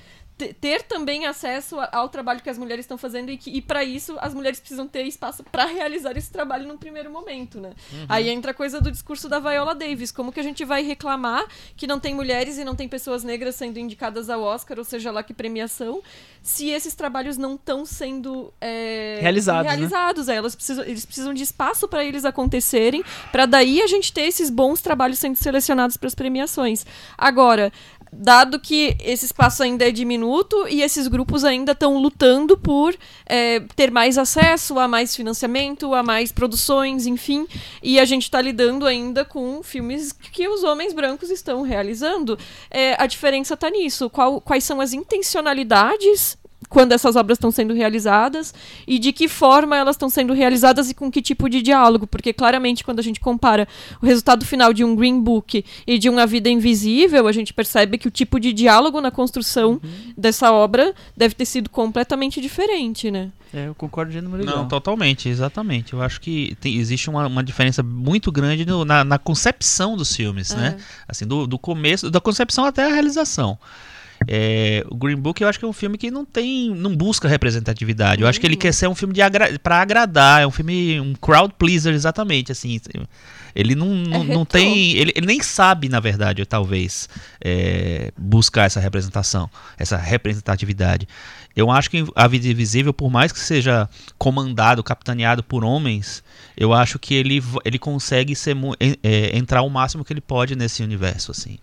Te- Ter também acesso ao trabalho que as mulheres estão fazendo e, que, e para isso as mulheres precisam ter espaço para realizar esse trabalho num primeiro momento, né? Aí entra a coisa do discurso da Viola Davis, como que a gente vai reclamar que não tem mulheres e não tem pessoas negras sendo indicadas ao Oscar, ou seja lá que premiação, se esses trabalhos não estão sendo é, Realizados, né? realizados. É, elas precisam, eles precisam de espaço para eles acontecerem, para daí a gente ter esses bons trabalhos sendo selecionados para as premiações. Agora, dado que esse espaço ainda é diminuto e esses grupos ainda estão lutando por é, ter mais acesso a mais financiamento, a mais produções, enfim, e a gente está lidando ainda com filmes que os homens brancos estão realizando. É, a diferença está nisso. Qual- quais são as intencionalidades quando essas obras estão sendo realizadas e de que forma elas estão sendo realizadas e com que tipo de diálogo, porque claramente quando a gente compara o resultado final de um Green Book e de uma Vida Invisível, a gente percebe que o tipo de diálogo na construção dessa obra deve ter sido completamente diferente, né? É, eu concordo de número. Não, totalmente, exatamente. Eu acho que tem- existe uma, uma diferença muito grande no- na, na concepção dos filmes, né? Assim, do, do começo, da concepção até a realização. É, o Green Book eu acho que é um filme que não tem, não busca representatividade. Eu acho que ele quer ser um filme de agra para agradar, é um filme um crowd pleaser exatamente, assim. Ele não, não, não retrô. tem, ele, ele nem sabe na verdade, talvez, é, buscar essa representação, essa representatividade. Eu acho que a Vida Invisível, por mais que seja comandado, capitaneado por homens, eu acho que ele, ele consegue ser, é, entrar o máximo que ele pode nesse universo, assim.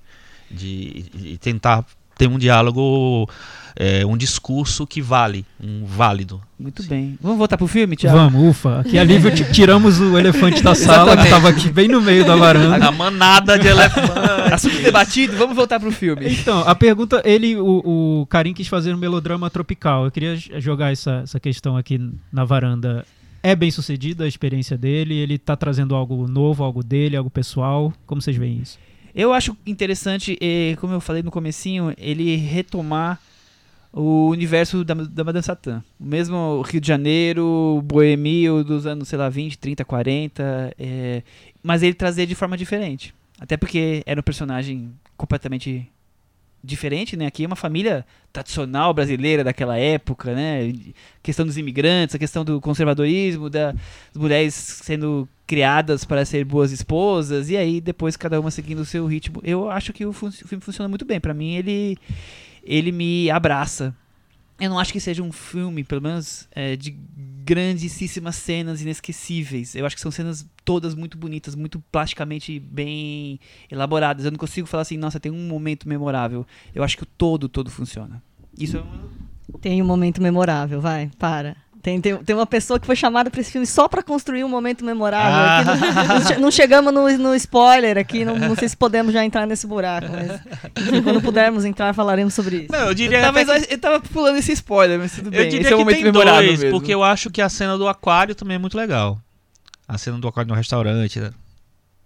De, de tentar ter um diálogo, é, um discurso que vale, um válido. Muito bem. Vamos voltar pro filme, Thiago? Vamos, ufa. Que alívio, ti- tiramos o elefante da sala, que estava aqui bem no meio da varanda. A manada de elefante. Assunto debatido, vamos voltar pro filme. Então, a pergunta, ele, o, o Karim quis fazer um melodrama tropical. Eu queria jogar essa, essa questão aqui na varanda. É bem sucedida a experiência dele? Ele tá trazendo algo novo, algo dele, algo pessoal? Como vocês veem isso? Eu acho interessante, eh, como eu falei no comecinho, ele retomar o universo da, da Madame Satã. O mesmo Rio de Janeiro, boemio dos anos, sei lá, 20, 30, 40, eh, mas ele trazer de forma diferente. Até porque era um personagem completamente diferente, né? Aqui é uma família tradicional brasileira daquela época, né? A questão dos imigrantes, a questão do conservadorismo, da- das mulheres sendo criadas para ser boas esposas, e aí depois cada uma seguindo o seu ritmo. Eu acho que o, fun- o filme funciona muito bem. Pra mim, ele, ele me abraça. Eu não acho que seja um filme, pelo menos, é, de grandíssimas cenas inesquecíveis. Eu acho que são cenas todas muito bonitas, muito plasticamente bem elaboradas. Eu não consigo falar assim, nossa, tem um momento memorável. Eu acho que o todo, todo funciona. Isso é um... Tem um momento memorável, vai, para. Tem, tem, tem uma pessoa que foi chamada pra esse filme só pra construir um momento memorável. Ah. Aqui não, não che- não chegamos no, no spoiler aqui, não, não sei se podemos já entrar nesse buraco, mas enfim, quando pudermos entrar falaremos sobre isso. Não, eu Eu diria tava, até que- eu tava pulando esse spoiler, mas tudo bem. Eu diria Esse é um que momento tem memorável dois, mesmo. porque eu acho que a cena do aquário também é muito legal. A cena do aquário no restaurante, né?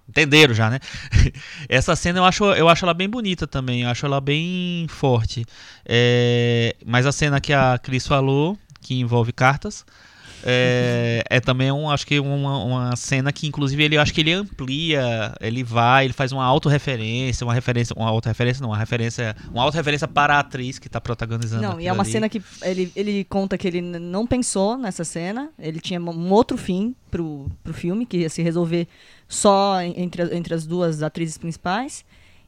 entenderam já, né? Essa cena eu acho, eu acho ela bem bonita também, eu acho ela bem forte. É, mas a cena que a Cris falou, que envolve cartas, é, é também um, acho que uma, uma cena que inclusive ele acho que ele amplia, ele vai, ele faz uma autorreferência, uma referência, uma autorreferência, não, uma referência, uma autorreferência para a atriz que está protagonizando. Não, e é uma ali. cena que ele, ele conta que ele não pensou nessa cena, ele tinha um outro fim pro, pro filme, que ia se resolver só en- entre, entre as duas atrizes principais.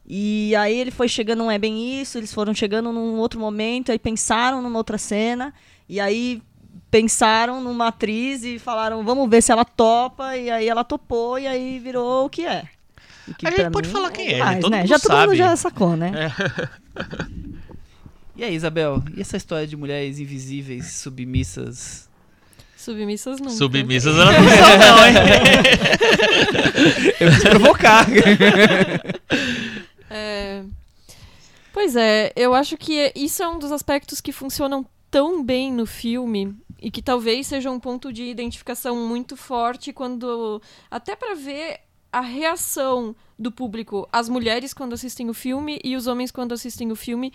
E aí ele foi chegando, não é bem isso, eles foram chegando num outro momento, aí pensaram numa outra cena, e aí pensaram numa atriz e falaram, vamos ver se ela topa, e aí ela topou, e aí virou o que é. E que A gente pode falar quem é, né? demais, Todo mundo já todo sabe. mundo já sacou, né? E aí, Isabel, e essa história de mulheres invisíveis, submissas? Submissas nunca. Submissas ela não são, não, hein? Eu quis provocar. É, Pois é, eu acho que isso é um dos aspectos que funcionam tão bem no filme e que talvez seja um ponto de identificação muito forte quando até para ver a reação do público, as mulheres quando assistem o filme e os homens quando assistem o filme,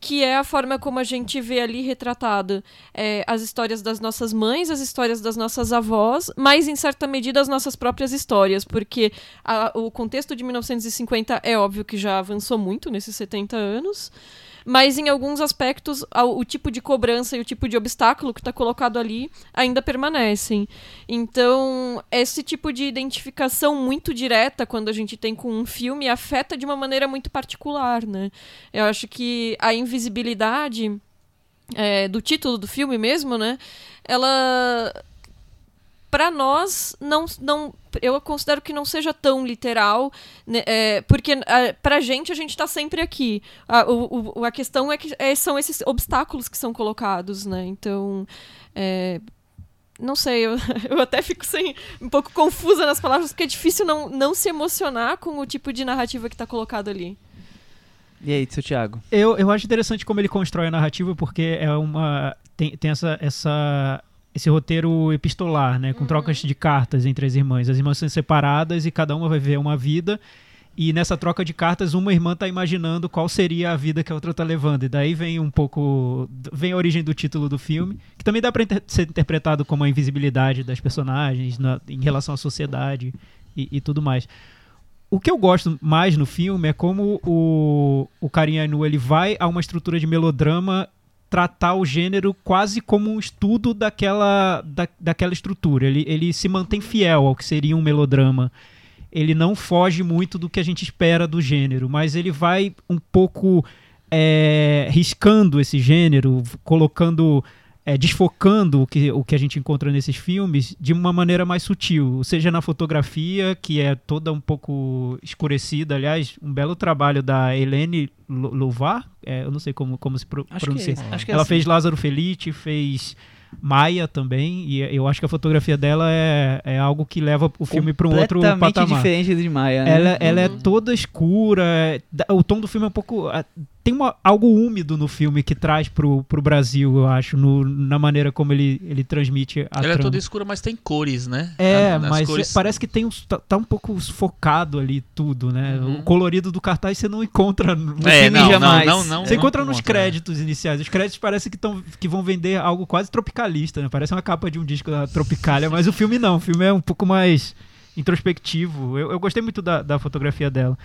que é a forma como a gente vê ali retratado é, as histórias das nossas mães, as histórias das nossas avós, mas em certa medida as nossas próprias histórias, porque a- o contexto de 1950 é óbvio que já avançou muito nesses 70 anos, mas em alguns aspectos o tipo de cobrança e o tipo de obstáculo que está colocado ali ainda permanecem. Então, esse tipo de identificação muito direta quando a gente tem com um filme afeta de uma maneira muito particular, né? Eu acho que a invisibilidade é, do título do filme mesmo, né? Ela para nós não, não eu considero que não seja tão literal né, é, porque é, pra gente a gente tá sempre aqui a, o, a questão é que é, são esses obstáculos que são colocados né então é, não sei, eu, eu até fico sem, um pouco confusa nas palavras, porque é difícil não, não se emocionar com o tipo de narrativa que tá colocado ali. E aí, seu Thiago? Eu, eu acho interessante como ele constrói a narrativa, porque é uma. Tem, tem essa, essa, esse roteiro epistolar, né? Com trocas de cartas entre as irmãs. As irmãs são separadas e cada uma vai ver uma vida. E nessa troca de cartas, uma irmã tá imaginando qual seria a vida que a outra tá levando. E daí vem um pouco. Vem a origem do título do filme, que também dá pra inter- ser interpretado como a invisibilidade das personagens na- em relação à sociedade e, e tudo mais. O que eu gosto mais no filme é como o, o Karim Ainu ele vai a uma estrutura de melodrama tratar o gênero quase como um estudo daquela, da, daquela estrutura. Ele, ele se mantém fiel ao que seria um melodrama. Ele não foge muito do que a gente espera do gênero, mas ele vai um pouco é, riscando esse gênero, colocando é, desfocando o que, o que a gente encontra nesses filmes de uma maneira mais sutil, seja na fotografia, que é toda um pouco escurecida. Aliás, um belo trabalho da Helene Louvar, é, eu não sei como, como se pro, que, pronuncia. é- é Ela assim. fez Lázaro Felice, fez Maia também, e eu acho que a fotografia dela é, é algo que leva o filme para um outro patamar. diferente de Maia, né? Ela, ela é Uhum. toda escura. é- O tom do filme é um pouco. Tem uma- algo úmido no filme que traz pro, pro Brasil, eu acho, no- na maneira como ele, ele transmite a Ela é trama. toda escura, mas tem cores, né? É, As mas cores- parece que tem uns, tá, tá um pouco focado ali tudo, né? Uhum. O colorido do cartaz você não encontra no É, filme não, jamais. não, não. você não encontra nos né? créditos iniciais. Os créditos parece que, tão, que vão vender algo quase tropicalista, né? Parece uma capa de um disco da Tropicália, mas o filme não. O filme é um pouco mais introspectivo. Eu, eu gostei muito da, da fotografia dela.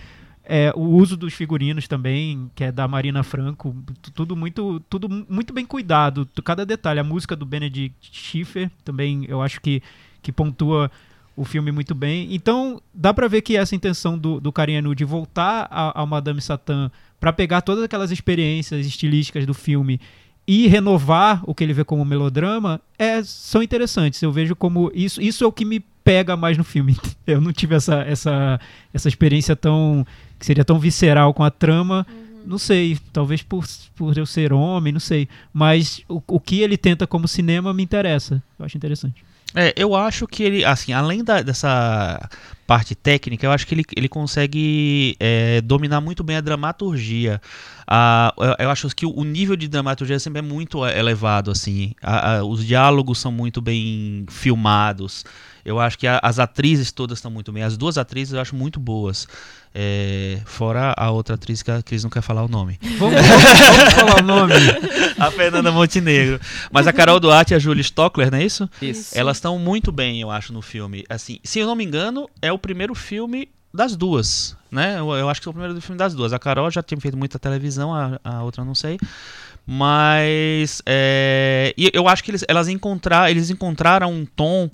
É, o uso dos figurinos também, que é da Marina Franco, tu- tudo muito, tudo muito bem cuidado, cada detalhe. A música do Benedict Schiffer também, eu acho que, que pontua o filme muito bem. Então, dá pra ver que essa intenção do, do Karim Anu de voltar ao Madame Satã para pegar todas aquelas experiências estilísticas do filme e renovar o que ele vê como melodrama é, são interessantes. Eu vejo como isso, isso é o que me pega mais no filme. Eu não tive essa, essa, essa experiência tão que seria tão visceral com a trama. Não sei, talvez por, por eu ser homem, não sei. Mas o, o que ele tenta como cinema me interessa. Eu acho interessante. É, eu acho que ele, assim, além da- dessa parte técnica, eu acho que ele, ele consegue é, dominar muito bem a dramaturgia. A, eu, eu acho que o nível de dramaturgia sempre é muito elevado, assim. A, a, os diálogos são muito bem filmados. Eu acho que a, as atrizes todas estão muito bem. As duas atrizes eu acho muito boas. É, fora a outra atriz que a Cris não quer falar o nome. Vamos, vamos, falar o nome. a Fernanda Montenegro. Mas a Carol Duarte e a Julie Stockler, não é isso? Isso. Elas estão muito bem, eu acho, no filme. Assim, se eu não me engano, é o primeiro filme das duas, né? Eu, eu acho que é o primeiro filme das duas. A Carol já tinha feito muita televisão, a, a outra não sei. Mas é, eu acho que eles, elas encontrar, eles encontraram um tom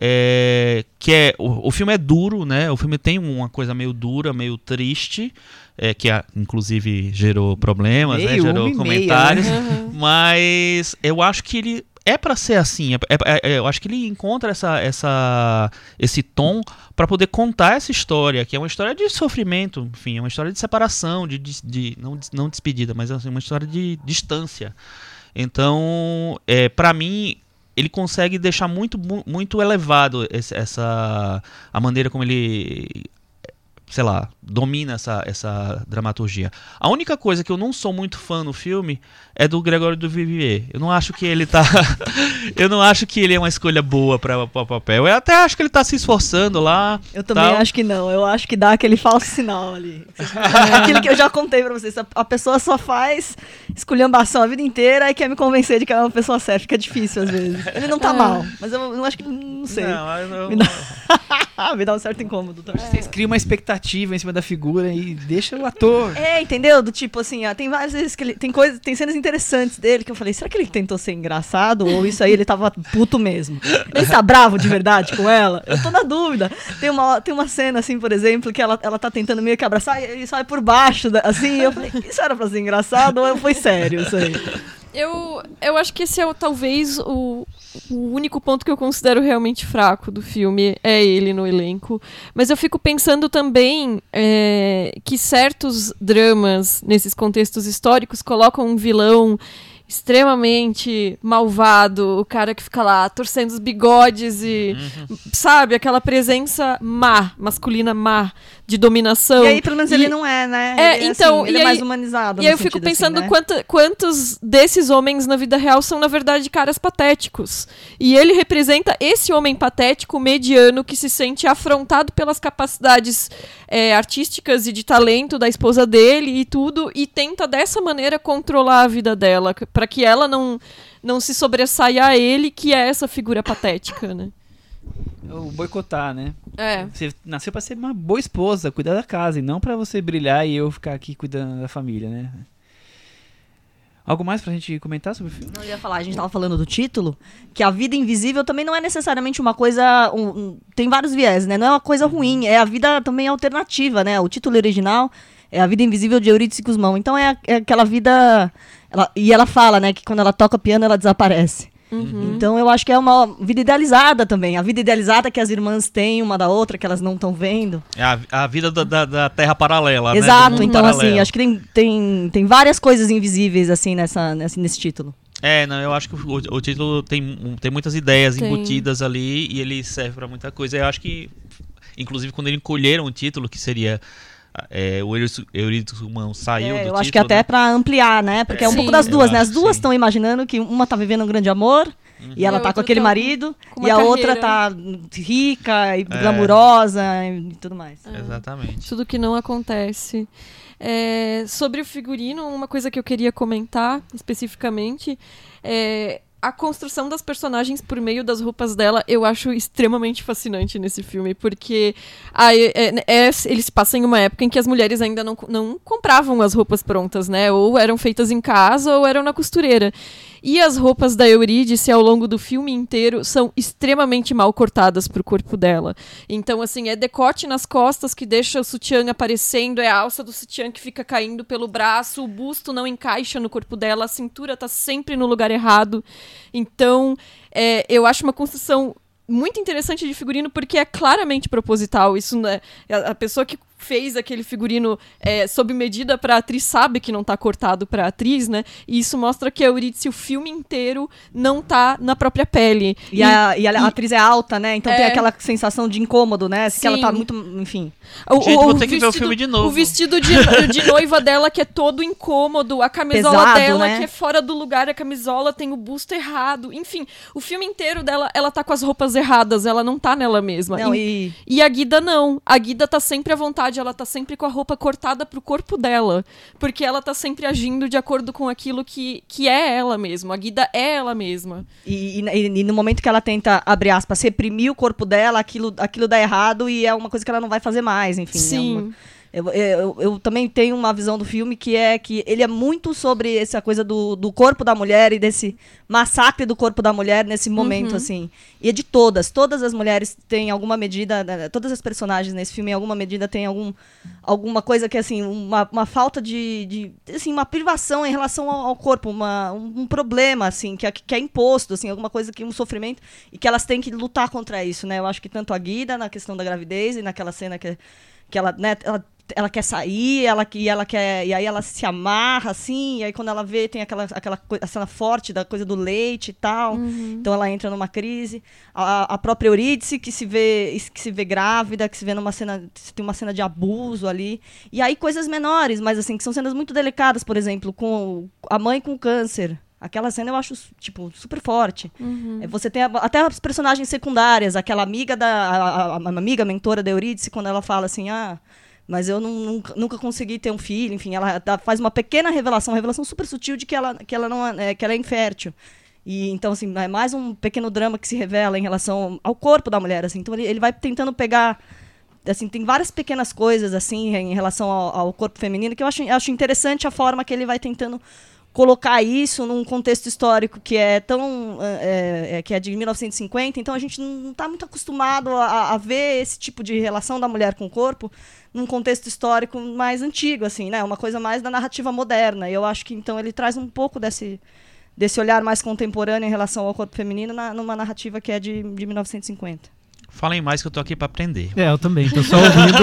é, que é o, o filme é duro, né? O filme tem uma coisa meio dura, meio triste, é, que a, inclusive gerou problemas, né? Meio, gerou e meia, comentários. Mas eu acho que ele é para ser assim. É, é- é- eu acho que ele encontra essa, essa, esse tom para poder contar essa história, que é uma história de sofrimento, enfim, é uma história de separação, de, de, de- não, não despedida, mas assim, uma história de distância. Então, é, para mim, ele consegue deixar muito, mu- muito elevado esse- essa a maneira como ele sei lá, domina essa, essa dramaturgia. A única coisa que eu não sou muito fã no filme é do Gregório do Vivier. Eu não acho que ele tá. eu não acho que ele é uma escolha boa para o papel. Eu até acho que ele tá se esforçando lá. Eu também tal. acho que não. Eu acho que dá aquele falso sinal ali. É Aquilo que eu já contei pra vocês. A- pessoa só faz esculhambação a vida inteira e quer me convencer de que ela é uma pessoa certa. Fica difícil às vezes. Ele não tá Ah. mal, mas eu não acho que. Não sei. Não, eu não- Me dá- me dá um certo incômodo também. Vocês criam uma expectativa em cima da figura e deixa o ator. É, entendeu? Do tipo assim, ó, tem várias vezes que ele. Tem coisas, tem cenas interessantes dele que eu falei, será que ele tentou ser engraçado? Ou isso aí ele tava puto mesmo? Ele tá bravo de verdade com ela? Eu tô na dúvida. Tem uma, tem uma cena, assim, por exemplo, que ela, ela tá tentando meio que abraçar e ele sai por baixo, da- assim, eu falei, isso era pra ser engraçado ou foi sério isso aí? Eu, eu acho que esse é o- talvez o, o único ponto que eu considero realmente fraco do filme, é ele no elenco. Mas eu fico pensando também é, que certos dramas, nesses contextos históricos, colocam um vilão extremamente malvado, o cara que fica lá torcendo os bigodes e, sabe, aquela presença má, masculina má, de dominação. E aí, pelo menos, E- ele não é, né? É, Ele então, assim, ele e é mais aí- humanizado. E aí eu fico assim, pensando né? quanta- quantos desses homens na vida real são, na verdade, caras patéticos. E ele representa esse homem patético, mediano, que se sente afrontado pelas capacidades é, artísticas e de talento da esposa dele e tudo, e tenta dessa maneira controlar a vida dela, para que ela não, não se sobressaia a ele, que é essa figura patética, né? O boicotar, né? É. Você nasceu pra ser uma boa esposa, cuidar da casa, e não pra você brilhar e eu ficar aqui cuidando da família, né? Algo mais pra gente comentar sobre o filme? Eu ia falar, a gente tava falando do título, que a vida invisível também não é necessariamente uma coisa. um- um- tem vários viés, né? Não é uma coisa ruim, é a vida também alternativa, né? O título original é A Vida Invisível de Eurídice Guzmão. Então é, é aquela vida. ela- e ela fala, né, que quando ela toca piano ela desaparece. Então eu acho que é uma vida idealizada também. A vida idealizada que as irmãs têm uma da outra, que elas não estão vendo. É a, a vida da, da- da Terra paralela, né? Exato, mundo então paralelo. assim, acho que tem, tem, tem várias coisas invisíveis assim nessa, nesse, nesse título. É, não, eu acho que o, o título tem, tem muitas ideias Tem. embutidas ali e ele serve pra muita coisa. Eu acho que, inclusive, quando eles encolheram o título, que seria é, o Eurídice- Guzmão saiu É, do eu acho que título, até né? é pra ampliar, né? Porque é, um Sim. pouco das duas, né? As duas estão imaginando que uma tá vivendo um grande amor e ela E a tá com outra aquele tá marido com e a outra carreira. tá rica e glamurosa e tudo mais. Exatamente. Tudo que não acontece. É, sobre o figurino, uma coisa que eu queria comentar especificamente é a construção das personagens por meio das roupas dela, eu acho extremamente fascinante nesse filme, porque a- é- é- eles passam em uma época em que as mulheres ainda não, não compravam as roupas prontas, né? Ou eram feitas em casa ou eram na costureira. E as roupas da Eurídice, ao longo do filme inteiro, são extremamente mal cortadas pro corpo dela. Então, assim, é decote nas costas que deixa o sutiã aparecendo, é a alça do sutiã que fica caindo pelo braço, o busto não encaixa no corpo dela, a cintura tá sempre no lugar errado. Então, é, eu acho uma construção muito interessante de figurino porque é claramente proposital. Isso né, a, pessoa que fez aquele figurino é, sob medida pra atriz sabe que não tá cortado pra atriz, né? E isso mostra que a Eurídice o filme inteiro não tá na própria pele. E, a, e a, a atriz é alta, né? Então tem É. aquela sensação de incômodo, né? Que ela tá Sim. muito. Enfim. O, Gente, vou ter que ver o filme de novo. O vestido de, de noiva dela que é todo incômodo, a camisola Pesado, dela né? que é fora do lugar, a camisola tem o busto errado. Enfim, o filme inteiro dela, ela tá com as roupas erradas, ela não tá nela mesma. Não, E- e. E a Guida não. A Guida tá sempre à vontade, ela tá sempre com a roupa cortada pro corpo dela. Porque ela tá sempre agindo de acordo com aquilo que, que é ela mesma. A Guida é ela mesma. E, e- e no momento que ela tenta, abre aspas, reprimir o corpo dela, aquilo, aquilo dá errado e é uma coisa que ela não vai fazer mais, enfim. é Sim. uma- eu, eu, eu também tenho uma visão do filme que é que ele é muito sobre essa coisa do, do corpo da mulher e desse massacre do corpo da mulher nesse momento, assim. E é de todas. Todas as mulheres têm alguma medida, né, todas as personagens nesse filme, em alguma medida, têm algum, alguma coisa que, assim, uma, uma falta de, de. Assim, uma privação em relação ao, ao corpo, uma, um, um problema, assim, que é, que é imposto, assim, alguma coisa que. um sofrimento, e que elas têm que lutar contra isso, né? Eu acho que tanto a Guida, na questão da gravidez, e naquela cena que, que ela, né, ela ela quer sair, ela, e ela quer. E aí ela se amarra, assim, e aí quando ela vê, tem aquela, aquela a cena forte da coisa do leite e tal. Então ela entra numa crise. A, a própria Eurídice, que se vê, que se vê grávida, que se vê numa cena. Tem uma cena de abuso ali. E aí coisas menores, mas assim, que são cenas muito delicadas, por exemplo, com a mãe com câncer. Aquela cena eu acho, tipo, super forte. É, Você tem a- até as personagens secundárias, aquela amiga da. A, a- a amiga mentora da Eurídice, quando ela fala assim, ah. Mas eu não- nunca, nunca consegui ter um filho, enfim, ela dá- faz uma pequena revelação, uma revelação super sutil de que ela, que ela, não, é, que ela é infértil. E então, assim, é mais um pequeno drama que se revela em relação ao corpo da mulher, assim. Então ele, ele vai tentando pegar assim, tem várias pequenas coisas assim em relação ao, ao corpo feminino que eu acho, acho interessante a forma que ele vai tentando colocar isso num contexto histórico que é tão é, é, que é de 1950 então a gente não está muito acostumado a, a ver esse tipo de relação da mulher com o corpo num contexto histórico mais antigo assim né uma coisa mais da narrativa moderna e eu acho que então ele traz um pouco desse desse olhar mais contemporâneo em relação ao corpo feminino na, numa narrativa que é de, de 1950 Falem mais que eu tô aqui pra aprender. É, eu também, tô só ouvindo.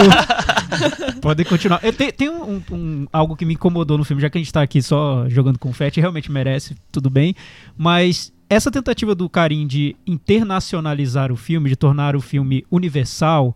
Podem continuar. Eu te- tem um, um- um- algo que me incomodou no filme, já que a gente tá aqui só jogando confete, realmente merece, tudo bem. Mas essa tentativa do Karim de internacionalizar o filme, de tornar o filme universal,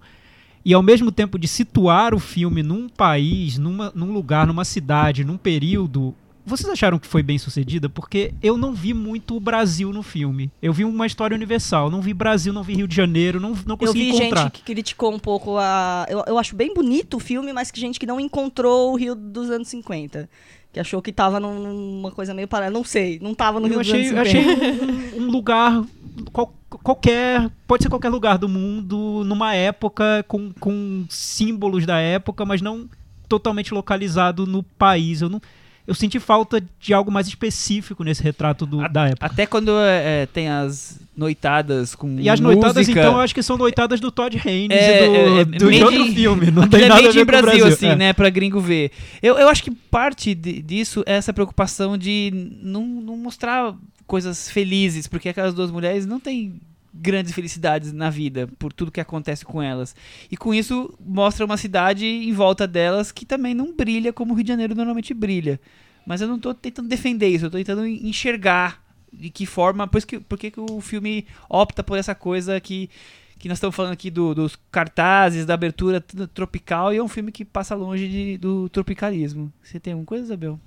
e ao mesmo tempo de situar o filme num país, numa, num lugar, numa cidade, num período. Vocês acharam que foi bem sucedida? Porque eu não vi muito o Brasil no filme. Eu vi uma história universal. Não vi Brasil, não vi Rio de Janeiro, não, não Eu consegui vi encontrar. gente que criticou um pouco a. Eu, eu acho bem bonito o filme, mas que gente que não encontrou o Rio dos anos 50. Que achou que tava num- numa coisa meio paralela. Não sei, não tava no Rio Eu dos achei, anos eu 50. achei um, um lugar qual- qualquer, pode ser qualquer lugar do mundo, numa época com, com símbolos da época, mas não totalmente localizado no país. Eu não, eu senti falta de algo mais específico nesse retrato do- A- da época. Até quando é, é, tem as noitadas com E as noitadas, música, então, eu acho que são noitadas do Todd Haynes É, e do, é, é, do- de outro in- filme. Não tem é nada a ver com Brasil, Brasil. assim, é. né? Pra gringo ver. Eu, eu acho que parte de- disso é essa preocupação de não, não mostrar coisas felizes, porque aquelas duas mulheres não têm grandes felicidades na vida por tudo que acontece com elas. E com isso mostra uma cidade em volta delas que também não brilha como o Rio de Janeiro normalmente brilha. Mas eu não tô tentando defender isso, eu tô tentando enxergar de que forma, por, que, por que que o filme opta por essa coisa que que nós estamos falando aqui do- dos cartazes, da abertura tropical, e é um filme que passa longe de- do tropicalismo. Você tem alguma coisa, Isabel?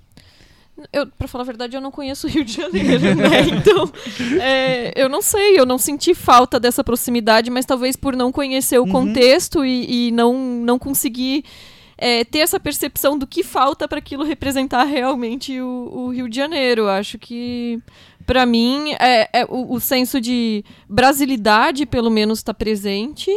Eu, pra falar a verdade, eu não conheço o Rio de Janeiro, né? Então, é, eu não sei, eu não senti falta dessa proximidade, mas talvez por não conhecer o Uhum. contexto e, e não, não conseguir é, ter essa percepção do que falta para aquilo representar realmente o, o Rio de Janeiro. Acho que, pra mim, é, é o, o senso de brasilidade, pelo menos, está presente.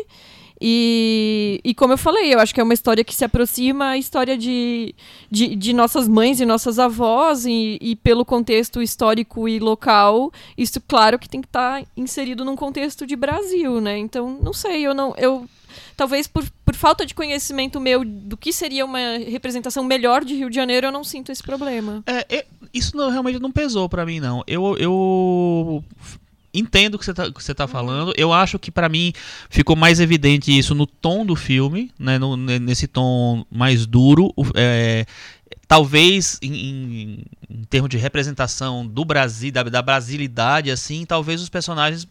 E, e como eu falei, eu acho que é uma história que se aproxima à história de, de, de nossas mães e nossas avós, e, e pelo contexto histórico e local, isso, claro, que tem que estar inserido num contexto de Brasil, né? Então, não sei, eu não. Eu, talvez por, por falta de conhecimento meu do que seria uma representação melhor de Rio de Janeiro, eu não sinto esse problema. É, é, isso não- realmente não pesou pra mim, não. Eu, eu entendo o que você tá, que você tá falando. Eu acho que para mim ficou mais evidente isso no tom do filme, né? No, nesse tom mais duro. É, talvez em, em, em, termos de representação do Brasil, da, da brasilidade, assim, talvez os personagens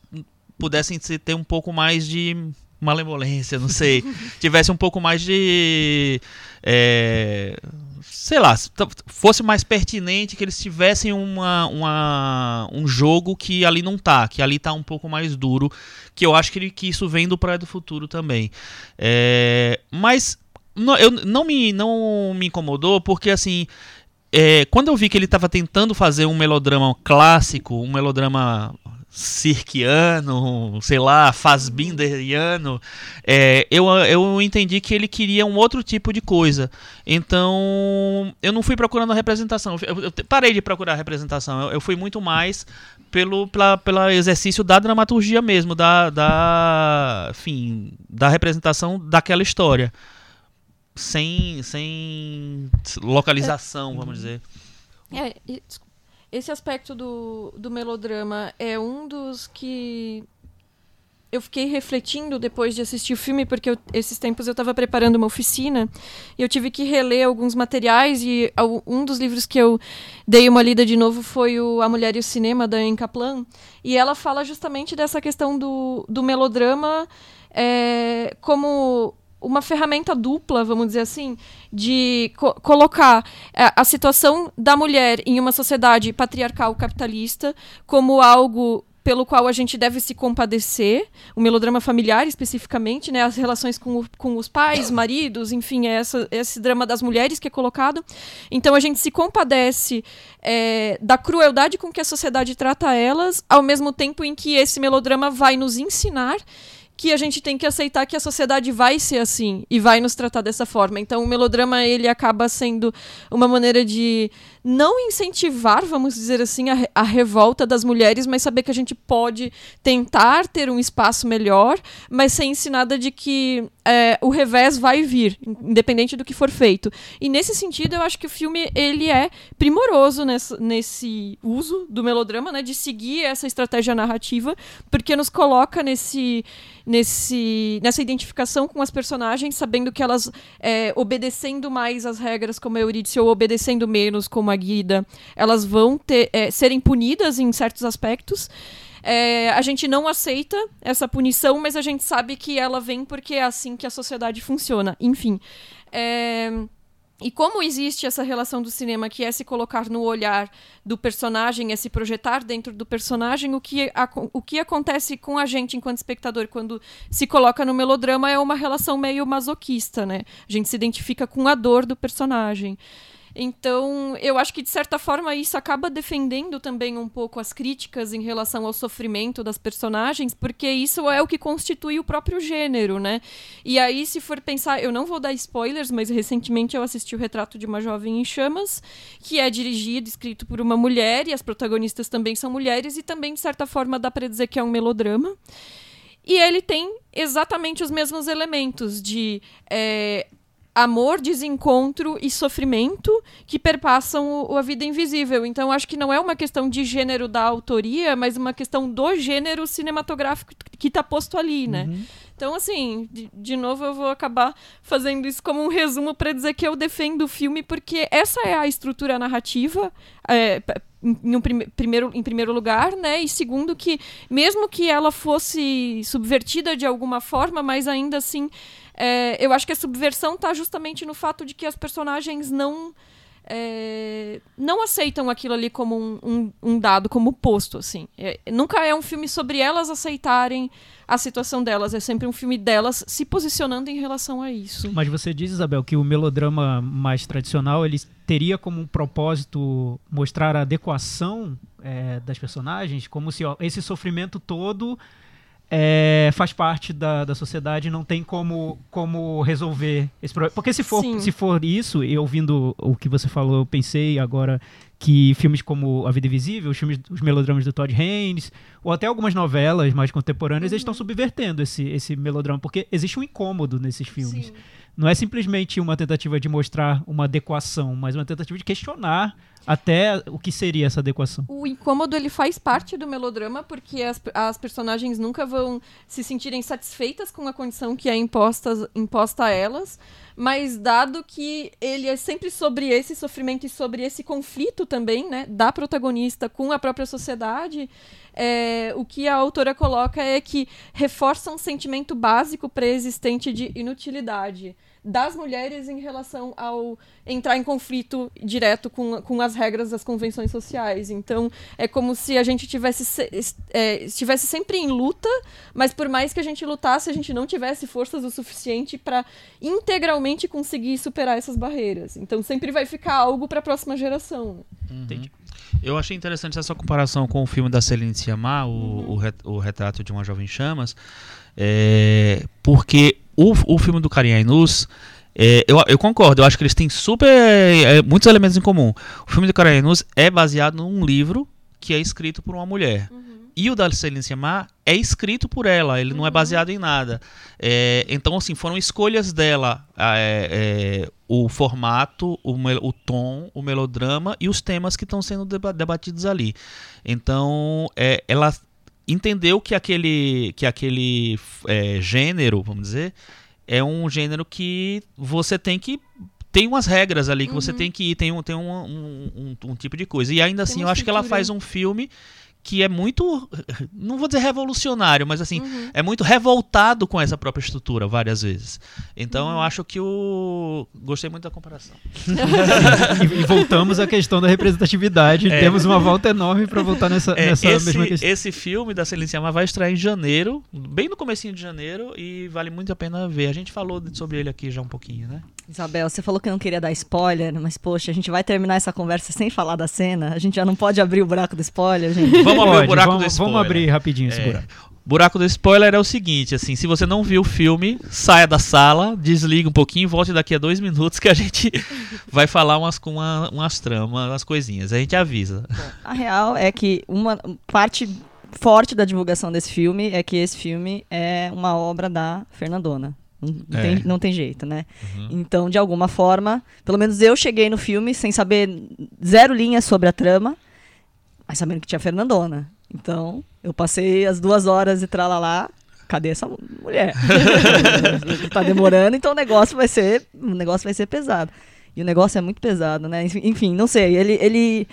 pudessem ter um pouco mais de malemolência, não sei, tivesse um pouco mais de é, sei lá, fosse mais pertinente que eles tivessem uma, uma, um jogo que ali não tá, que ali tá um pouco mais duro, que eu acho que, ele, que isso vem do Praia do Futuro também. É, mas não, eu, não, me, não me incomodou porque assim. É, quando eu vi que ele estava tentando fazer um melodrama clássico, um melodrama cirquiano, sei lá, fazbinderiano, é, eu, eu entendi que ele queria um outro tipo de coisa. Então, eu não fui procurando a representação. Eu, eu parei de procurar a representação. Eu, eu fui muito mais pelo pela, pela exercício da dramaturgia mesmo, da, da, enfim, da representação daquela história. Sem, sem localização, vamos dizer. É, esse aspecto do, do melodrama é um dos que eu fiquei refletindo depois de assistir o filme, porque eu, esses tempos eu estava preparando uma oficina e eu tive que reler alguns materiais. E um dos livros que eu dei uma lida de novo foi o A Mulher e o Cinema, da Anne Kaplan. E ela fala justamente dessa questão do, do melodrama é, como uma ferramenta dupla, vamos dizer assim, de co colocar a, é, a, situação da mulher em uma sociedade patriarcal capitalista como algo pelo qual a gente deve se compadecer, o melodrama familiar especificamente, né, as relações com, o, com os pais, maridos, enfim, é essa, esse drama das mulheres que é colocado. Então a gente se compadece é, da crueldade com que a sociedade trata elas, ao mesmo tempo em que esse melodrama vai nos ensinar que a gente tem que aceitar que a sociedade vai ser assim e vai nos tratar dessa forma. Então o melodrama ele acaba sendo uma maneira de não incentivar, vamos dizer assim, a, a, revolta das mulheres, mas saber que a gente pode tentar ter um espaço melhor, mas sem ensinada de que é, o revés vai vir, independente do que for feito. E nesse sentido, eu acho que o filme ele é primoroso nesse, nesse uso do melodrama, né, de seguir essa estratégia narrativa, porque nos coloca nesse nesse, nessa identificação com as personagens, sabendo que elas é, obedecendo mais as regras como a Eurídice ou obedecendo menos como uma guida, elas vão ter, é, serem punidas em certos aspectos. É, a gente não aceita essa punição, mas a gente sabe que ela vem porque é assim que a sociedade funciona. Enfim. É, e como existe essa relação do cinema que é se colocar no olhar do personagem, é se projetar dentro do personagem, o que, a, o que acontece com a gente enquanto espectador quando se coloca no melodrama é uma relação meio masoquista, né? A gente se identifica com a dor do personagem. Então, eu acho que de certa forma isso acaba defendendo também um pouco as críticas em relação ao sofrimento das personagens, porque isso é o que constitui o próprio gênero, né? E aí, se for pensar, eu não vou dar spoilers, mas recentemente eu assisti o Retrato de uma Jovem em Chamas, que é dirigido, escrito por uma mulher, e as protagonistas também são mulheres, e também, de certa forma, dá para dizer que é um melodrama. E ele tem exatamente os mesmos elementos de é, amor, desencontro e sofrimento que perpassam o, a vida invisível. Então, acho que não é uma questão de gênero da autoria, mas uma questão do gênero cinematográfico que está posto ali, né? Uhum. Então, assim, de, de, novo eu vou acabar fazendo isso como um resumo para dizer que eu defendo o filme porque essa é a estrutura narrativa, é, em, um prim primeiro, em primeiro lugar, né? E segundo que, mesmo que ela fosse subvertida de alguma forma, mas ainda assim é, eu acho que a subversão está justamente no fato de que as personagens não. É, não aceitam aquilo ali como um, um, um dado, como posto, assim. É, nunca é um filme sobre elas aceitarem a situação delas, é sempre um filme delas se posicionando em relação a isso. Mas você diz, Isabel, que o melodrama mais tradicional, ele teria como um propósito mostrar a adequação é, das personagens, como se ó, esse sofrimento todo é, faz parte da, da sociedade não tem como, como resolver esse problema. Porque se for, se for isso, e ouvindo o que você falou, eu pensei agora que filmes como A Vida Invisível, os, filmes, os melodramas do Todd Haynes, ou até algumas novelas mais contemporâneas, uhum. eles estão subvertendo esse, esse melodrama, porque existe um incômodo nesses filmes. Sim. Não é simplesmente uma tentativa de mostrar uma adequação, mas uma tentativa de questionar até o que seria essa adequação. O incômodo ele faz parte do melodrama porque as, as personagens nunca vão se sentirem satisfeitas com a condição que é imposta, imposta a elas, mas dado que ele é sempre sobre esse sofrimento e sobre esse conflito também, né, da protagonista com a própria sociedade, é, o que a autora coloca é que reforça um sentimento básico pré-existente de inutilidade das mulheres em relação ao entrar em conflito direto com, com as regras das convenções sociais. Então, é como se a gente tivesse se, é, estivesse sempre em luta, mas por mais que a gente lutasse, a gente não tivesse forças o suficiente para integralmente conseguir superar essas barreiras. Então, sempre vai ficar algo para a próxima geração. Entendi. Eu achei interessante essa comparação com o filme da Celine Sciamma, o, Uhum. o, o Retrato de uma Jovem Chamas, é, porque o, o filme do Karim Ainus, é, eu, eu concordo, eu acho que eles têm super é, muitos elementos em comum. O filme do Karim Ainus é baseado num livro que é escrito por uma mulher. E o da Celine Sciamma é escrito por ela, ele não é baseado em nada. É, então, assim, foram escolhas dela é, é, o formato, o, o tom, o melodrama e os temas que estão sendo deba- debatidos ali. Então, é, ela entendeu que aquele, que aquele é, gênero, vamos dizer, é um gênero que você tem que. Tem umas regras ali que você tem que ir, tem um, tem um, um, um- um tipo de coisa. E ainda Tem assim, eu acho que ela faz um filme que é muito. Não vou dizer revolucionário, mas assim, Uhum. é muito revoltado com essa própria estrutura várias vezes. Então Uhum. eu acho que o. Gostei muito da comparação. e, e voltamos à questão da representatividade. É. Temos uma volta enorme para voltar nessa, É, nessa esse, mesma questão. esse filme da Celine Sciamma vai estrear em janeiro, bem no comecinho de janeiro, e vale muito a pena ver. A gente falou sobre ele aqui já um pouquinho, né? Isabel, você falou que não queria dar spoiler, mas poxa, a gente vai terminar essa conversa sem falar da cena. A gente já não pode abrir o buraco do spoiler, gente. Vamos abrir o buraco vamos, do spoiler. Vamos abrir rapidinho esse É, buraco. buraco do spoiler é o seguinte, assim, se você não viu o filme, saia da sala, desliga um pouquinho, volte daqui a dois minutos que a gente vai falar umas, com uma- umas tramas, umas coisinhas. A gente avisa. A real é que uma parte forte da divulgação desse filme é que esse filme é uma obra da Fernandona. Não, É. tem, não tem jeito, né? Uhum. Então, de alguma forma, pelo menos eu cheguei no filme sem saber zero linhas sobre a trama, mas sabendo que tinha Fernandona. Então, eu passei as duas horas e tralalá. Cadê essa mulher? tá demorando, então o negócio vai ser, o negócio vai ser pesado. E o negócio é muito pesado, né? Enfim, Enfim, não sei. Ele, ele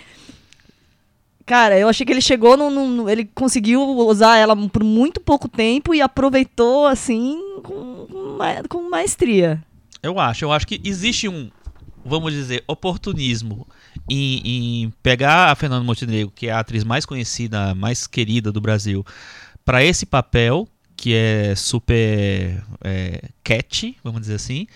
Cara, eu achei que ele chegou num, num- Ele conseguiu usar ela por muito pouco tempo e aproveitou, assim, com, com ma- com maestria. Eu acho, eu acho que existe um, vamos dizer, oportunismo em, em pegar a Fernanda Montenegro, que é a atriz mais conhecida, mais querida do Brasil, para esse papel que é super é, catchy, vamos dizer assim,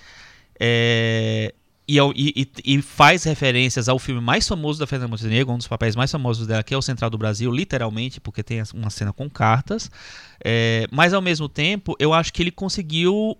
é, e, ao- e- e- e faz referências ao filme mais famoso da Fernanda Montenegro, um dos papéis mais famosos dela, que é o Central do Brasil, literalmente, porque tem uma cena com cartas. É, mas ao mesmo tempo, eu acho que ele conseguiu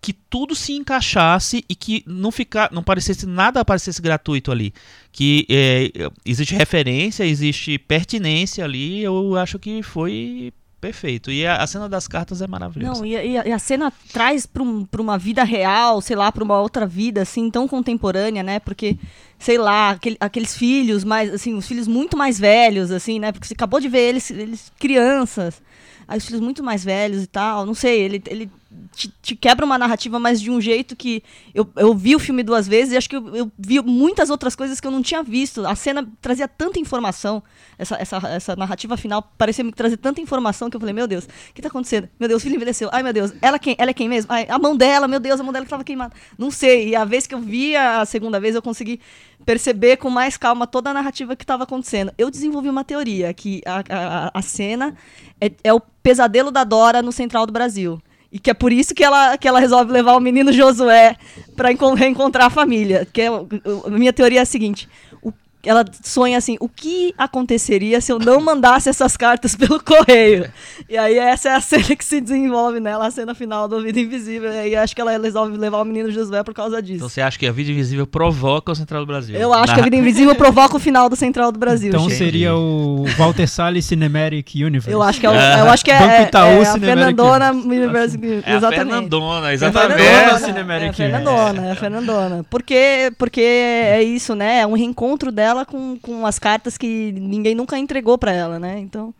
que tudo se encaixasse e que não ficar, não parecesse nada parecesse gratuito ali, que é, existe referência, existe pertinência ali. Eu acho que foi perfeito. E a, a cena das cartas é maravilhosa. Não, e, a- e a, e a cena traz pra, um- uma vida real, sei lá, pra uma outra vida, assim, tão contemporânea, né? Porque, sei lá, aquele- aqueles filhos mais, assim, os filhos muito mais velhos, assim, né? Porque você acabou de ver eles, eles crianças, aí os filhos muito mais velhos e tal, não sei, ele, ele te, te quebra uma narrativa, mas de um jeito que eu, eu vi o filme duas vezes e acho que eu, eu vi muitas outras coisas que eu não tinha visto. A cena trazia tanta informação, essa, essa, essa narrativa final parecia me trazer tanta informação que eu falei, meu Deus, o que tá acontecendo? Meu Deus, o filho envelheceu. Ai, meu Deus, ela, quem, ela é quem mesmo? Ai, a mão dela, meu Deus, a mão dela que tava queimada. Não sei. E a vez que eu vi a segunda vez, eu consegui perceber com mais calma toda a narrativa que estava acontecendo. Eu desenvolvi uma teoria que a, a, a cena é, é o pesadelo da Dora no Central do Brasil. E que é por isso que ela, que ela resolve levar o menino Josué para reencontrar a família. Que é, a minha teoria é a seguinte: ela sonha assim: o que aconteceria se eu não mandasse essas cartas pelo correio? E aí essa é a cena que se desenvolve nela, a cena final do Vida Invisível. E aí acho que ela resolve levar o menino Josué por causa disso. Então você acha que a vida invisível provoca o Central do Brasil? Eu acho que a Na- Vida Invisível provoca o final do Central do Brasil. Então gente. seria o Walter Salles Cinematic Universe. Eu acho que é, o- Ah. eu acho que é, Banco é, Itaú é a Cinematic Fernandona Universe. Universe. É a exatamente. Fernandona, É a exatamente. Fernandona, Cinematic é a Fernandona, é a Fernandona. Porque, porque é isso, né? É um reencontro dela ela com, com as cartas que ninguém nunca entregou pra ela, né? Então,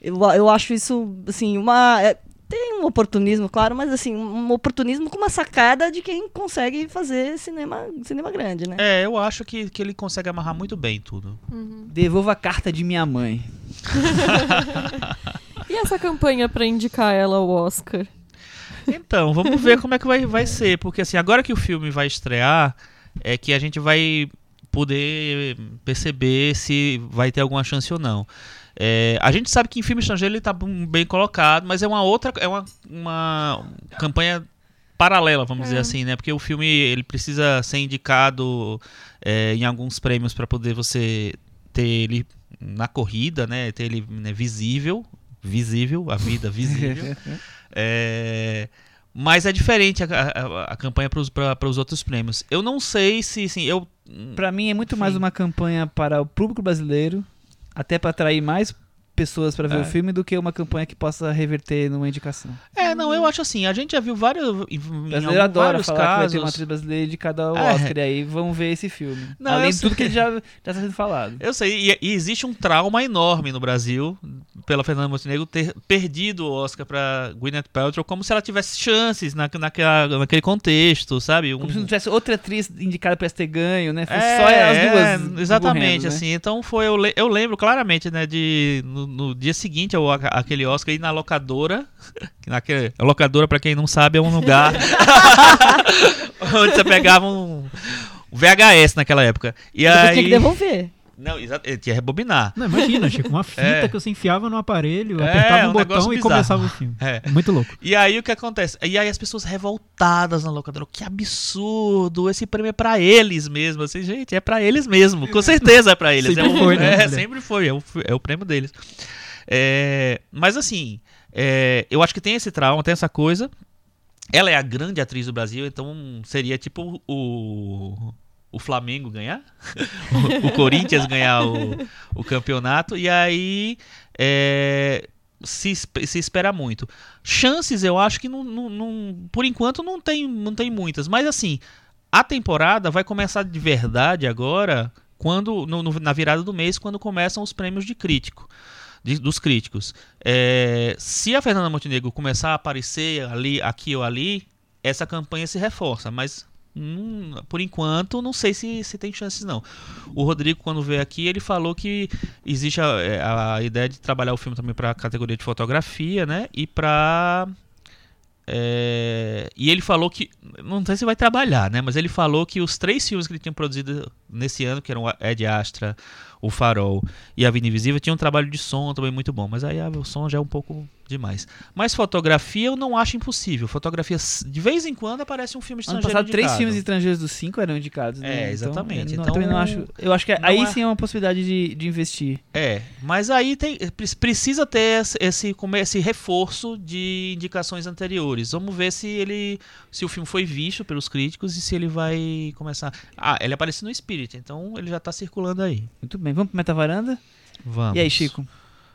eu, eu acho isso, assim, uma. é, tem um oportunismo, claro, mas assim, um oportunismo com uma sacada de quem consegue fazer cinema, cinema grande, né? É, eu acho que, que ele consegue amarrar muito bem tudo. Devolva a carta de minha mãe. E essa campanha pra indicar ela ao Oscar? Então, vamos ver como é que vai, vai ser. Porque assim, agora que o filme vai estrear, é que a gente vai poder perceber se vai ter alguma chance ou não. É, a gente sabe que em filme estrangeiro ele está bem colocado, mas é uma outra, é uma, uma campanha paralela, vamos dizer assim, né? Porque o filme ele precisa ser indicado é, em alguns prêmios para poder você ter ele na corrida, né? Ter ele né, visível, visível, a vida visível. É, mas é diferente a, a- a campanha para os outros prêmios. Eu não sei se, assim, eu Pra mim é muito mais Sim. uma campanha para o público brasileiro, até pra atrair mais pessoas pra ver É. o filme do que uma campanha que possa reverter numa indicação. É, não, eu acho assim, a gente já viu vários, em, em brasileiro algum- adora vários falar que vai ter casos. uma atriz brasileira indicada ao É. Oscar, e aí vão ver esse filme. Não, Além de tudo que ele já está sendo falado. Eu sei, e, e existe um trauma enorme no Brasil pela Fernanda Montenegro ter perdido o Oscar pra Gwyneth Paltrow como se ela tivesse chances na, naquela, naquele contexto, sabe? Um- Como se não tivesse outra atriz indicada pra ter ganho, né? Fosse É, só as é, duas. exatamente, concorrendo, né? assim. Então foi, eu, le- eu lembro claramente, né, de no, no dia seguinte ao aquele Oscar ir na locadora, que naquele, a locadora pra quem não sabe é um lugar onde você pegava um, VHS naquela época. E Depois aí tinha que devolver. Não, exato, ele tinha que rebobinar. Não, imagina, Chico, uma fita É. que você enfiava no aparelho, É, apertava um, um botão e bizarro. começava o filme. É. Muito louco. E aí o que acontece? E aí as pessoas revoltadas na locadora, que absurdo, esse prêmio é pra eles mesmo, assim, gente, é pra eles mesmo, com certeza é pra eles. Sempre é um- foi, né, É, sempre foi, é o, é o prêmio deles. É, mas assim, é, eu acho que tem esse trauma, tem essa coisa. Ela é a grande atriz do Brasil, então seria tipo o, o Flamengo ganhar, o, o Corinthians ganhar o, o campeonato, e aí é, se, se espera muito. Chances eu acho que não, não- não- por enquanto não tem, não tem muitas, mas assim, a temporada vai começar de verdade agora, quando no- no- na virada do mês, quando começam os prêmios de crítico. de- dos críticos. É, se a Fernanda Montenegro começar a aparecer ali, aqui ou ali, essa campanha se reforça, mas hum, por enquanto não sei se, se tem chances não. O Rodrigo quando veio aqui ele falou que existe a, é, a ideia de trabalhar o filme também para a categoria de fotografia, né? E para e ele falou que não sei se vai trabalhar, né? Mas ele falou que os três filmes que ele tinha produzido nesse ano, que eram Ed Astra, o Farol e a Vida Invisível, tinham um trabalho de som também muito bom. Mas aí ah, o som já é um pouco demais. Mas fotografia eu não acho impossível. Fotografia de vez em quando aparece um filme Ano estrangeiro passado, três indicado. filmes estrangeiros dos cinco eram indicados. né? É, Então, exatamente. eu não- Então, também não acho. Eu acho que aí é- sim é uma possibilidade de, de investir. É, mas aí tem, pre- precisa ter esse, é, esse reforço de indicações anteriores. Vamos ver se ele, se o filme foi visto pelos críticos e se ele vai começar. Ah, ele apareceu no Spirit, então ele já tá circulando aí. Muito bem, vamos pro Metavaranda? Vamos. E aí, Chico?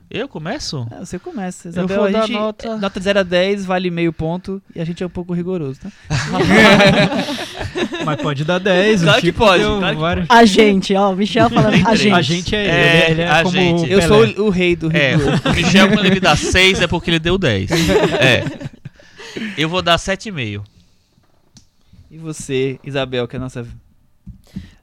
Eu começo? Ah, você começa. Eu Isabel, vou a dar gente, nota- é, nota de 0 a 10, vale meio ponto e a gente é um pouco rigoroso, tá? Mas pode dar 10. Claro o que pode, claro que vários- A gente, ó, o Michel falando a gente. A gente é, É, ele, ele é a como gente. Eu Pelé. sou o, o rei do É, rigor. o Michel, quando ele dá 6 é porque ele deu 10. É. Eu vou dar 7,5. E você, Isabel, que é a nossa.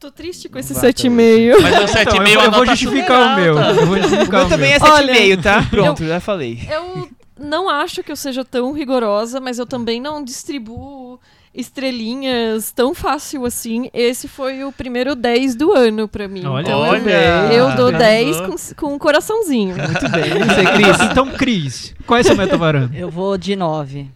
Tô triste com Não esse vai até 7,5. Mas o Então, 7,5 eu, é eu a vou justificar o meu. Eu vou justificar O meu o também é meu. Olha, 7,5, tá? Pronto, já falei. Eu não acho que eu seja tão rigorosa, mas eu também não distribuo estrelinhas tão fácil assim. Esse foi o primeiro 10 do ano pra mim. Olha, Então, Olha, eu dou arrasou. 10 com, com um coraçãozinho. Muito bem. Você, Cris? Então, Cris, qual é seu metavaranda? Eu vou de 9.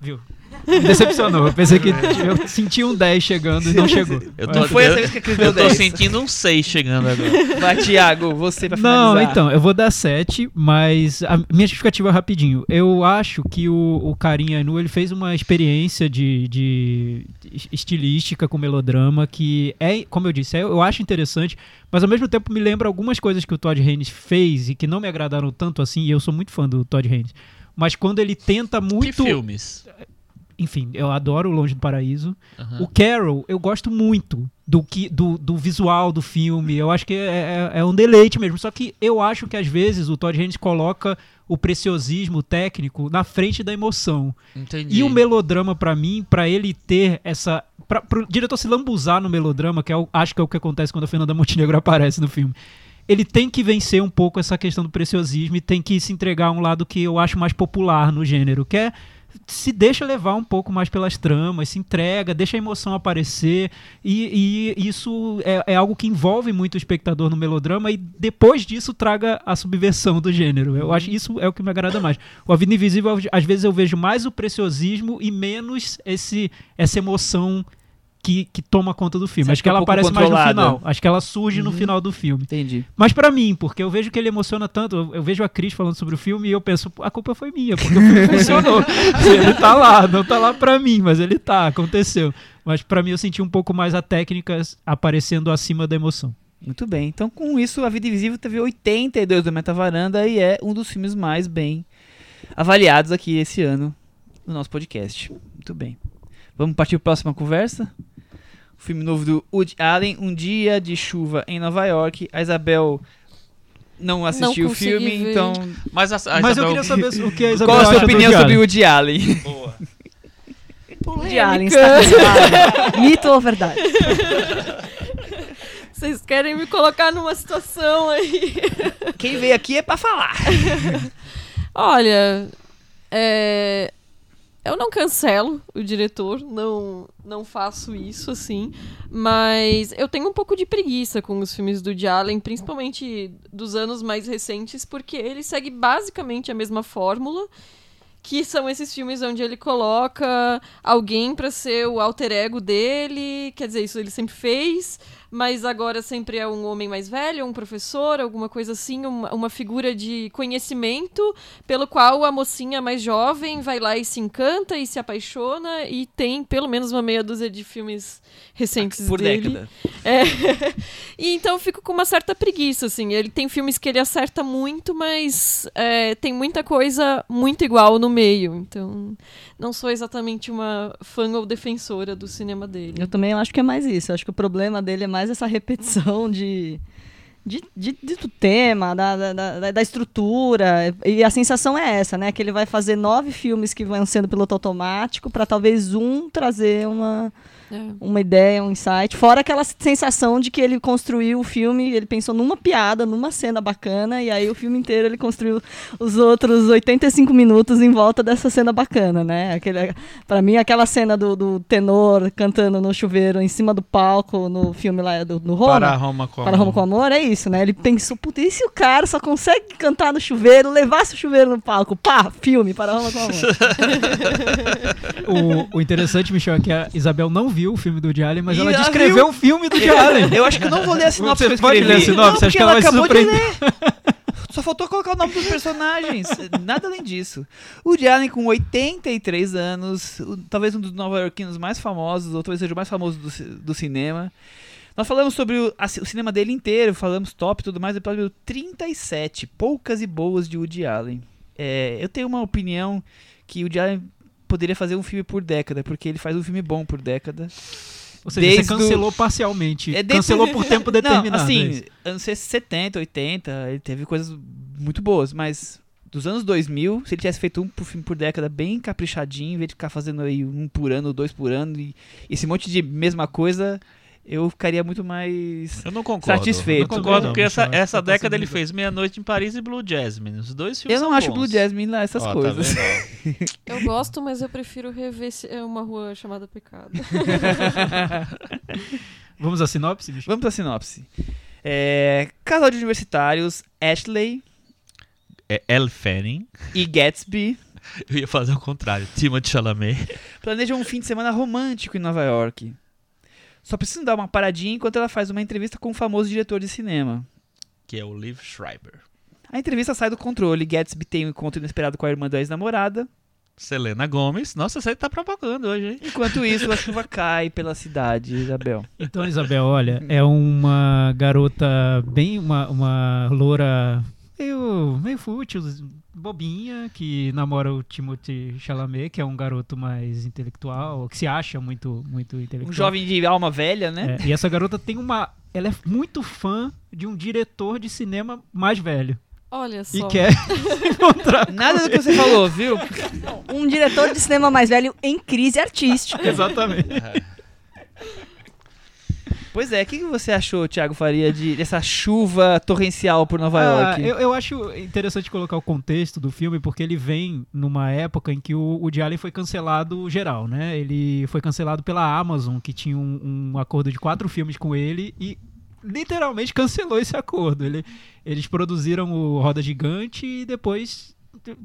Viu? Me decepcionou. Eu pensei que eu senti um 10 chegando e não chegou. Eu tô, Não foi eu, essa vez que a Cris deu eu tô 10. sentindo um 6 chegando agora. Vai, Thiago, você pra Não, finalizar. então, eu vou dar 7, mas a minha justificativa é rapidinho. Eu acho que o, o Carinha Nu ele fez uma experiência de, de estilística com melodrama que é, como eu disse, é- eu acho interessante, mas ao mesmo tempo me lembra algumas coisas que o Todd Haynes fez e que não me agradaram tanto assim, e eu sou muito fã do Todd Haynes. Mas quando ele tenta Que muito. filmes? Enfim, eu adoro o Longe do Paraíso. Aham. O Carol, eu gosto muito. do que do, do visual do filme. Eu acho que é, é, é um deleite mesmo. Só que eu acho que às vezes o Todd Haynes coloca o preciosismo técnico na frente da emoção. Entendi. E o melodrama, pra mim, pra ele ter essa. Pra, pro diretor se lambuzar no melodrama, que é o- acho que é o que acontece quando a Fernanda Montenegro aparece no filme. Ele tem que vencer um pouco essa questão do preciosismo e tem que se entregar a um lado que eu acho mais popular no gênero, que é se deixa levar um pouco mais pelas tramas, se entrega, deixa a emoção aparecer e, e isso é, é algo que envolve muito o espectador no melodrama e depois disso traga a subversão do gênero. Eu acho isso é o que me agrada mais. O A Vida Invisível, às vezes eu vejo mais o preciosismo e menos esse essa emoção que, que toma conta do filme. Você Acho que um ela pouco aparece mais no final. Acho que ela surge no final do filme. Entendi. Mas pra mim, porque eu vejo que ele emociona tanto, eu, eu vejo a Cris falando sobre o filme e eu penso, "Pô, a culpa foi minha, porque o filme funcionou. ele tá lá, não tá lá pra mim, mas ele tá, aconteceu. Mas pra mim eu senti um pouco mais a técnica aparecendo acima da emoção. Muito bem. Então, com isso, A Vida Invisível teve 82 do Metavaranda e é um dos filmes mais bem avaliados aqui esse ano no nosso podcast. Muito bem. Vamos partir para a próxima conversa? O filme novo do Woody Allen, Um Dia de Chuva em Nova York. A Isabel não assistiu o consegui filme, ver. então Mas, a, a mas eu queria saber o que a Isabel qual a sua opinião Woody sobre Allen. Woody Allen? Boa. De Alien está cancelado. Mito ou verdade? Vocês querem me colocar numa situação aí. Quem veio aqui é para falar. Olha, é, eu não cancelo o diretor, não, não faço isso assim, mas eu tenho um pouco de preguiça com os filmes do Allen, principalmente dos anos mais recentes, porque ele segue basicamente a mesma fórmula. Que são esses filmes onde ele coloca alguém pra ser o alter ego dele. Quer dizer, isso ele sempre fez, mas agora sempre é um homem mais velho, um professor, alguma coisa assim, uma, uma figura de conhecimento pelo qual a mocinha mais jovem vai lá e se encanta e se apaixona e tem pelo menos uma meia dúzia de filmes recentes Por dele. década. É. e então eu fico com uma certa preguiça, assim. Ele tem filmes que ele acerta muito, mas é, tem muita coisa muito igual no meio. Então, não sou exatamente uma fã ou defensora do cinema dele. Eu também acho que é mais isso. Eu acho que o problema dele é mais essa repetição de. De, de- de- do tema, da, da, da, da estrutura. E a sensação é essa, né? Que ele vai fazer nove filmes que vão sendo piloto automático para talvez um trazer uma, É. uma ideia, um insight. Fora aquela sensação de que ele construiu o filme, ele pensou numa piada, numa cena bacana, e aí o filme inteiro ele construiu os outros 85 minutos em volta dessa cena bacana, né? Aquele, pra mim, aquela cena do, do tenor cantando no chuveiro em cima do palco no filme lá do, no Roma. Para Roma com Para Roma com Amor, é isso, né? Ele pensou, puta, e se o cara só consegue cantar no chuveiro, levasse o chuveiro no palco? Pá, filme, Para Roma com Amor. O, o interessante, Michel, é que a Isabel não viu o filme do Woody Allen, mas E ela ela descreveu viu. um filme do Woody Allen. Eu acho que eu não vou ler a sinopse Você que eu pode ler a sinopse? Não, Acho que porque ela vai acabou de surpreender. ler. Só faltou colocar o nome dos personagens. Nada além disso. O Woody Allen, com 83 anos, talvez um dos nova-iorquinos mais famosos, ou talvez seja o mais famoso do, do cinema. Nós falamos sobre o, a o cinema dele inteiro, falamos top e tudo mais, episódio 37, Poucas e Boas de Woody Allen. É, eu tenho uma opinião que o Woody Allen poderia fazer um filme por década, porque ele faz um filme bom por década. Ou seja, Desde você cancelou parcialmente. É, desde- Cancelou por tempo determinado. Não, é assim, anos 70, 80, ele teve coisas muito boas, mas dos anos 2000, se ele tivesse feito um por filme por década bem caprichadinho, em vez de ficar fazendo aí um por ano, dois por ano, e esse monte de mesma coisa, eu ficaria muito mais... Eu não concordo. Satisfeito. Eu não concordo, Não, porque essa, Michel, essa tá década ele fez Meia-Noite em Paris e Blue Jasmine. Os dois filmes Eu não são acho bons. Blue Jasmine lá essas tá coisas. vendo? Eu gosto, mas eu prefiro rever se- é uma rua chamada Pecado. Vamos à sinopse, bicho? Vamos pra sinopse. É, casal de universitários, Ashley É Elle Fanning. e Gatsby Eu ia fazer o contrário. Timothée Chalamet. planejam um fim de semana romântico em Nova York. Só precisam dar uma paradinha enquanto ela faz uma entrevista com um famoso diretor de cinema. Que é o Liv Schreiber. A entrevista sai do controle. Gatsby tem um encontro inesperado com a irmã da ex-namorada. Selena Gomes. Nossa, você tá propagando hoje, hein? Enquanto isso, a chuva cai pela cidade, Isabel. Então, Isabel, olha, é uma garota bem, uma, uma loura meio, meio fútil, bobinha, que namora o Timothy Chalamet, que é um garoto mais intelectual, que se acha muito, muito intelectual. Um jovem de alma velha, né? É, e essa garota tem uma. Ela é muito fã de um diretor de cinema mais velho. Olha E só. quer se encontrar. Nada do que você falou, viu? Um diretor de cinema mais velho em crise artística. Exatamente. Pois é, o que que você achou, Thiago Faria, de, dessa chuva torrencial por Nova Ah, York? eu, eu acho interessante colocar o contexto do filme, porque ele vem numa época em que o Woody Allen foi cancelado geral, né? Ele foi cancelado pela Amazon, que tinha um, um acordo de quatro filmes com ele e literalmente cancelou esse acordo. Ele- eles produziram o Roda Gigante e depois de-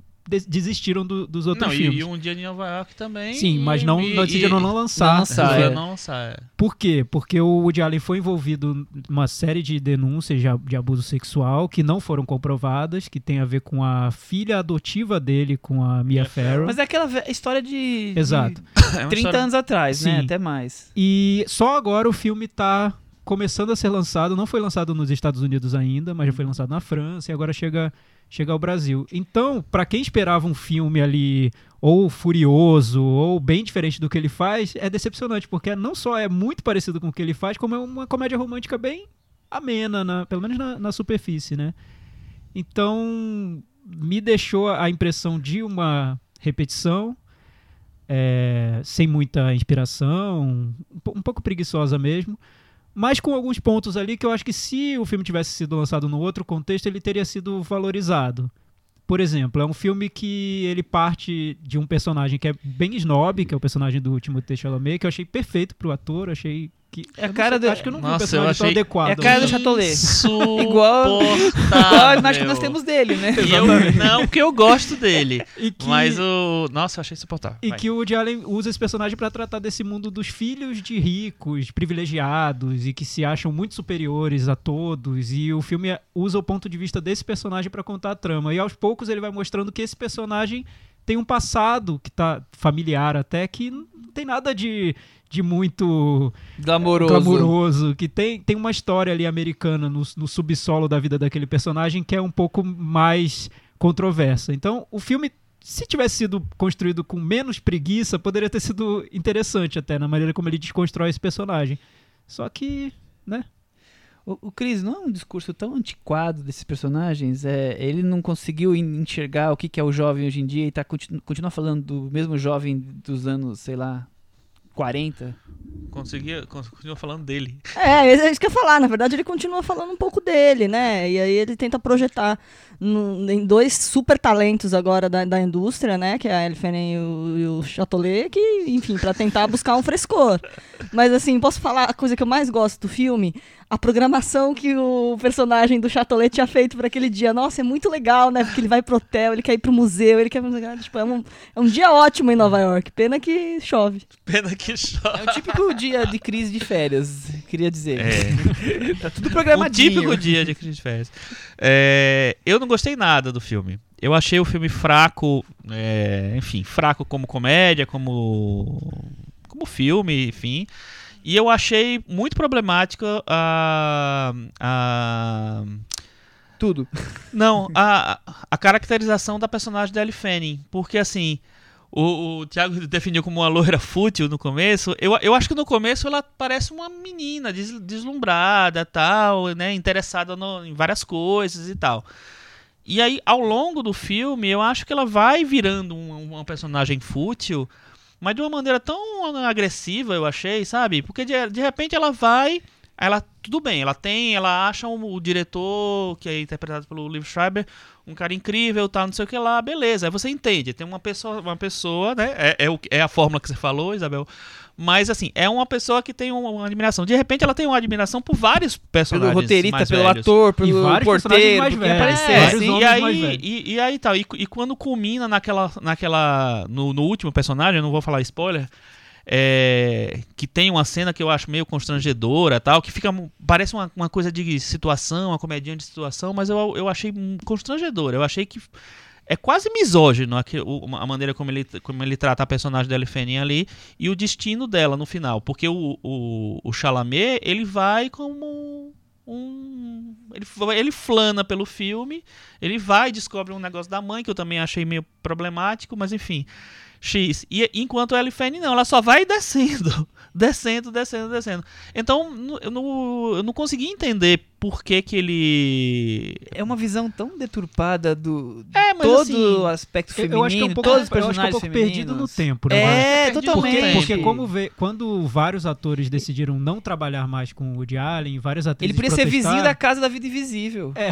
desistiram do- dos outros Não, e, filmes. e um dia em Nova York também. Sim, mas e- não, e- não decidiram e- não lançar. não lançar, Resolveu é. não lançar. é. Por quê? Porque o Woody Allen foi envolvido numa série de denúncias de, de abuso sexual que não foram comprovadas, que tem a ver com a filha adotiva dele, com a Mia Mia Farrow. Mas é aquela história de, de Exato. É uma 30 história- anos atrás, né? Sim. Até mais. E só agora o filme tá começando a ser lançado. Não foi lançado nos Estados Unidos ainda, mas já foi lançado na França e agora chega, chega ao Brasil. Então, pra quem esperava um filme ali ou furioso ou bem diferente do que ele faz, é decepcionante, porque não só é muito parecido com o que ele faz, como é uma comédia romântica bem amena, na- pelo menos na, na superfície, né? Então, me deixou a impressão de uma repetição, é, sem muita inspiração, um, um pouco preguiçosa mesmo, mas com alguns pontos ali que eu acho que se o filme tivesse sido lançado no outro contexto, ele teria sido valorizado. Por exemplo, é um filme que ele parte de um personagem que é bem snob, que é o personagem do Timothée Chalamet, que eu achei perfeito pro ator, achei que... É a eu cara do- Acho que eu não vi um Nossa, eu personagem tão achei- adequado. É a cara do? Chatolet. Igual, igual a imagem que nós temos dele, né? E eu, não, porque eu gosto dele. E que- Mas o. Nossa, eu achei insuportável. E Vai. que o Woody Allen usa esse personagem pra tratar desse mundo dos filhos de ricos, privilegiados e que se acham muito superiores a todos. E o filme usa o ponto de vista desse personagem pra contar a trama. E aos poucos ele vai mostrando que esse personagem tem um passado que tá familiar até que tem nada de, de muito Glamouroso. glamuroso, que tem, tem uma história ali americana no, no subsolo da vida daquele personagem que é um pouco mais controversa. Então, o filme, se tivesse sido construído com menos preguiça, poderia ter sido interessante até na maneira como ele desconstrói esse personagem. Só que, né? O, o Chris, não é um discurso tão antiquado desses personagens? É, ele não conseguiu en- enxergar o que, que é o jovem hoje em dia e tá, continu, continua falando do mesmo jovem dos anos, sei lá, 40? Conseguia, continua falando dele. É, é isso que eu ia falar. Na verdade, ele continua falando um pouco dele, né? E aí ele tenta projetar em dois super talentos agora da, da indústria, né? Que é a Elfenen e o, e o Chatolet, que, enfim, pra tentar buscar um frescor. Mas assim, posso falar a coisa que eu mais gosto do filme? A programação que o personagem do Chatolet tinha feito para aquele dia. Nossa, é muito legal, né? Porque ele vai pro hotel, ele quer ir pro museu, ele quer. Tipo, é um, é um dia ótimo em Nova York. Pena que chove. Pena que chove. É o típico dia de crise de férias, queria dizer. É. Tá tudo O programadinho. típico dia de crise de férias. É, eu não gostei nada do filme. Eu achei o filme fraco, é, enfim, fraco como comédia, como como filme, enfim. E eu achei muito problemática a, a Tudo. não, a, a caracterização da personagem da Ellie Fanning. Porque, assim, o, o Thiago definiu como uma loira fútil no começo. Eu, eu acho que no começo ela parece uma menina des, deslumbrada, tal, né? Interessada no- em várias coisas e tal. E aí, ao longo do filme, eu acho que ela vai virando um- uma personagem fútil, mas de uma maneira tão agressiva, eu achei, sabe? Porque de, de repente ela vai. Ela, tudo bem, ela tem, ela acha um- o diretor, que é interpretado pelo Liv Schreiber, um cara incrível, tá, não sei o que lá, beleza. Aí você entende, tem uma pessoa, uma pessoa, né? É, é, o, é a fórmula que você falou, Isabel. Mas assim, é uma pessoa que tem uma, uma admiração. De repente ela tem uma admiração por vários personagens. Pelo roteirista, mais pelo velhos. ator, pelo vários personagens porteiro, mais velhos. aparecer. É, e aí, e, e aí tal. E, e quando culmina naquela. naquela no, no último personagem, eu não vou falar spoiler. É, que tem uma cena que eu acho meio constrangedora tal, que fica. Parece uma, uma coisa de situação, uma comedinha de situação, mas eu, eu achei hum, constrangedora. Eu achei que é quase misógino o- a maneira como ele, como ele trata a personagem da Elfenin ali e o destino dela no final. Porque o, o, o Chalamet, ele vai como um. Ele, ele flana pelo filme, ele vai e descobre um negócio da mãe, que eu também achei meio problemático, mas enfim. X. E enquanto a Ellie Fanny não, ela só vai descendo, descendo, descendo, descendo. Então não, eu não consegui entender por que que ele. É uma visão tão deturpada do É, mas todo assim, o aspecto Eu, feminino, eu acho que é um pouco, todos os eu acho que é um personagens pouco perdido no tempo, né? É, no totalmente. tempo. Porque como vê, quando vários atores decidiram não trabalhar mais com o Woody Allen, várias Ele atrizes podia ser vizinho da casa da vida invisível. É.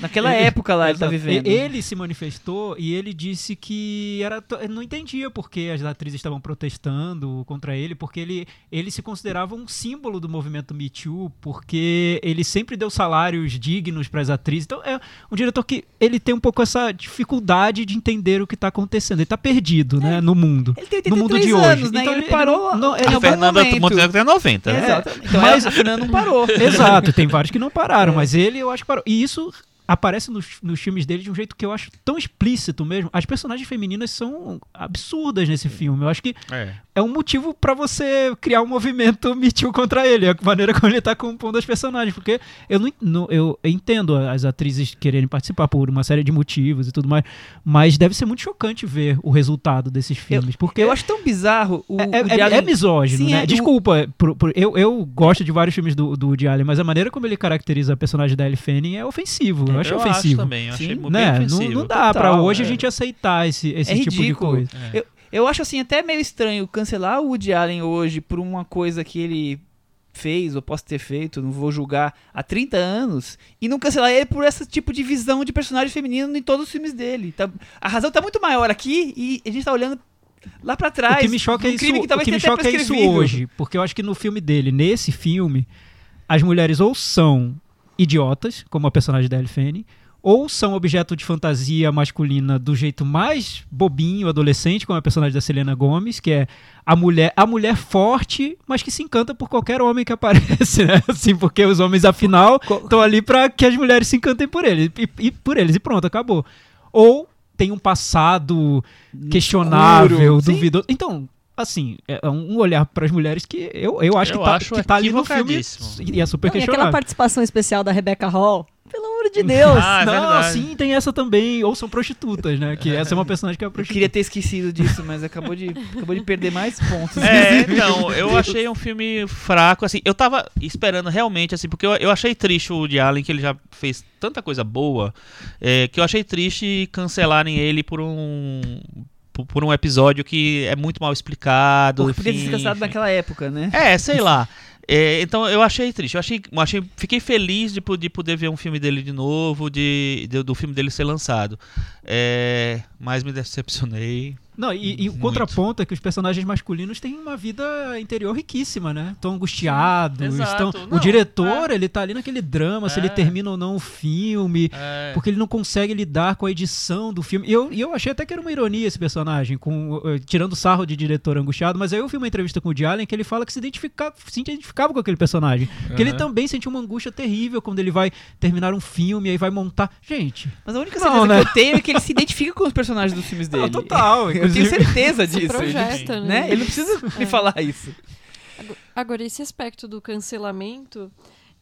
Naquela Ele- época lá ele tá vivendo. Ele se manifestou e ele disse que era ele não entendia porque as atrizes estavam protestando contra ele, porque ele, ele se considerava um símbolo do movimento Me Too, porque ele sempre deu salários dignos para as atrizes. Então é um diretor que ele tem um pouco essa dificuldade de entender o que está acontecendo. Ele está perdido, né, no mundo. Ele tem no mundo de 83 hoje. anos, né? Então ele, ele- parou ele não- ele A Fernanda. Montenegro tem 90, né? Exato. Então Mas- a Fernanda não parou. Exato, tem vários que não pararam, É. mas ele eu acho que parou. E isso aparece nos, nos filmes dele de um jeito que eu acho tão explícito mesmo. As personagens femininas são absurdas nesse filme. Eu acho que É. é um motivo pra você criar um movimento Me Too contra ele, a maneira como ele tá compondo as personagens, porque eu não, não- eu entendo as atrizes quererem participar por uma série de motivos e tudo mais, mas deve ser muito chocante ver o resultado desses filmes, porque Eu acho tão bizarro o, é, o é- é Allen- misógino, Sim, né? é, Desculpa, por- por- eu, eu gosto de vários filmes do, do Woody Allen, mas a maneira como ele caracteriza a personagem da Ellie Fanning é ofensivo. Eu acho eu ofensivo. acho também, eu achei Sim. bem né? Não, ofensivo. não dá pra Total, hoje é. a gente aceitar esse, esse É tipo de ridículo. coisa. É. Eu acho assim até meio estranho cancelar o Woody Allen hoje por uma coisa que ele fez ou possa ter feito, não vou julgar, há 30 anos, e não cancelar ele por esse tipo de visão de personagem feminino em todos os filmes dele. Tá- a razão tá muito maior aqui e a gente tá olhando lá pra trás. O que me choca é isso, crime que o talvez que me choca é isso hoje, porque eu acho que no filme dele, nesse filme, as mulheres ou são idiotas, como a personagem da Fanning, ou são objeto de fantasia masculina do jeito mais bobinho, adolescente, como a personagem da Selena Gomes, que é a mulher, a mulher forte, mas que se encanta por qualquer homem que aparece, né? Assim, porque os homens afinal estão ali pra que as mulheres se encantem por eles e, e por eles e pronto, acabou. Ou tem um passado questionável, duvidoso. Então, assim, é um olhar para as mulheres que eu, eu acho Eu que tá, acho que tá ali no filme e é super Não, e aquela participação especial da Rebecca Hall. Pelo amor de Deus. Ah, é não, sim, tem essa também. Ou são prostitutas, né? Que essa é uma personagem que é Eu prostituta. queria ter esquecido disso, mas acabou de, acabou de perder mais pontos. É, então, eu achei um filme fraco, assim, eu tava esperando realmente, assim, porque eu, eu achei triste o Woody Allen, que ele já fez tanta coisa boa, é, que eu achei triste cancelarem ele por um por, por um episódio que é muito mal explicado. Porque podia enfim. naquela época, né? É, sei lá. É, então eu achei triste. Eu achei, eu achei, fiquei feliz de, de poder ver um filme dele de novo, de, de- do filme dele ser lançado. É, mas me decepcionei. Não, e, e o contraponto é que os personagens masculinos têm uma vida interior riquíssima, né? Estão angustiados, Exato. estão... Não, o diretor, ele tá ali naquele drama, se ele É. termina ou não o filme, É, porque ele não consegue lidar com a edição do filme. E eu, e eu achei até que era uma ironia esse personagem, com, eh, tirando sarro de diretor angustiado, mas aí eu vi uma entrevista com o Woody Allen que ele fala que se identificava, se identificava com aquele personagem. Que ele também sentiu uma angústia terrível quando ele vai terminar um filme, aí vai montar... Gente, Mas a única Não, certeza né? que eu tenho é que ele se identifica com os personagens dos filmes dele. não, total. Eu tenho certeza Se disso. projeta, ele, né? né? Ele não precisa me É. falar isso. Agora, esse aspecto do cancelamento,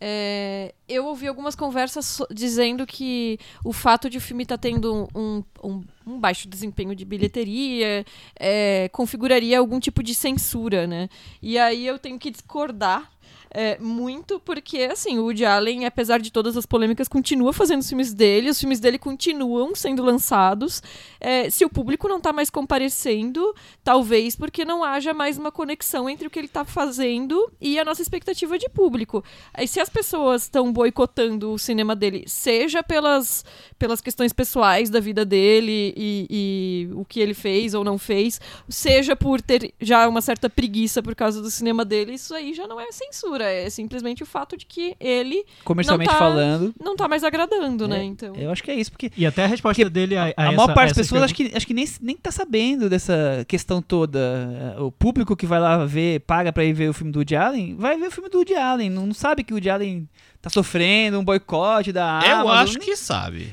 é, eu ouvi algumas conversas dizendo que o fato de o filme estar tendo um, um- um baixo desempenho de bilheteria é, configuraria algum tipo de censura, né? E aí eu tenho que discordar. É, muito porque, assim, o Woody Allen, apesar de todas as polêmicas, continua fazendo os filmes dele, os filmes dele continuam sendo lançados. É, se o público não tá mais comparecendo, talvez porque não haja mais uma conexão entre o que ele tá fazendo e a nossa expectativa de público. Aí, se as pessoas estão boicotando o cinema dele, seja pelas, pelas questões pessoais da vida dele e, e o que ele fez ou não fez, seja por ter já uma certa preguiça por causa do cinema dele, isso aí já não é censura, é simplesmente o fato de que ele Comercialmente Não tá- falando. não tá mais agradando, né? É, Então. Eu acho que é isso, porque E até a resposta dele a, a, a essa, maior parte das pessoas acho que, acho que nem, nem tá sabendo dessa questão toda. O público que vai lá ver, paga pra ir ver o filme do Woody Allen, vai ver o filme do Woody Allen. Não, não sabe que o Woody Allen tá sofrendo um boicote da eu Amazon. acho Nem- que sabe.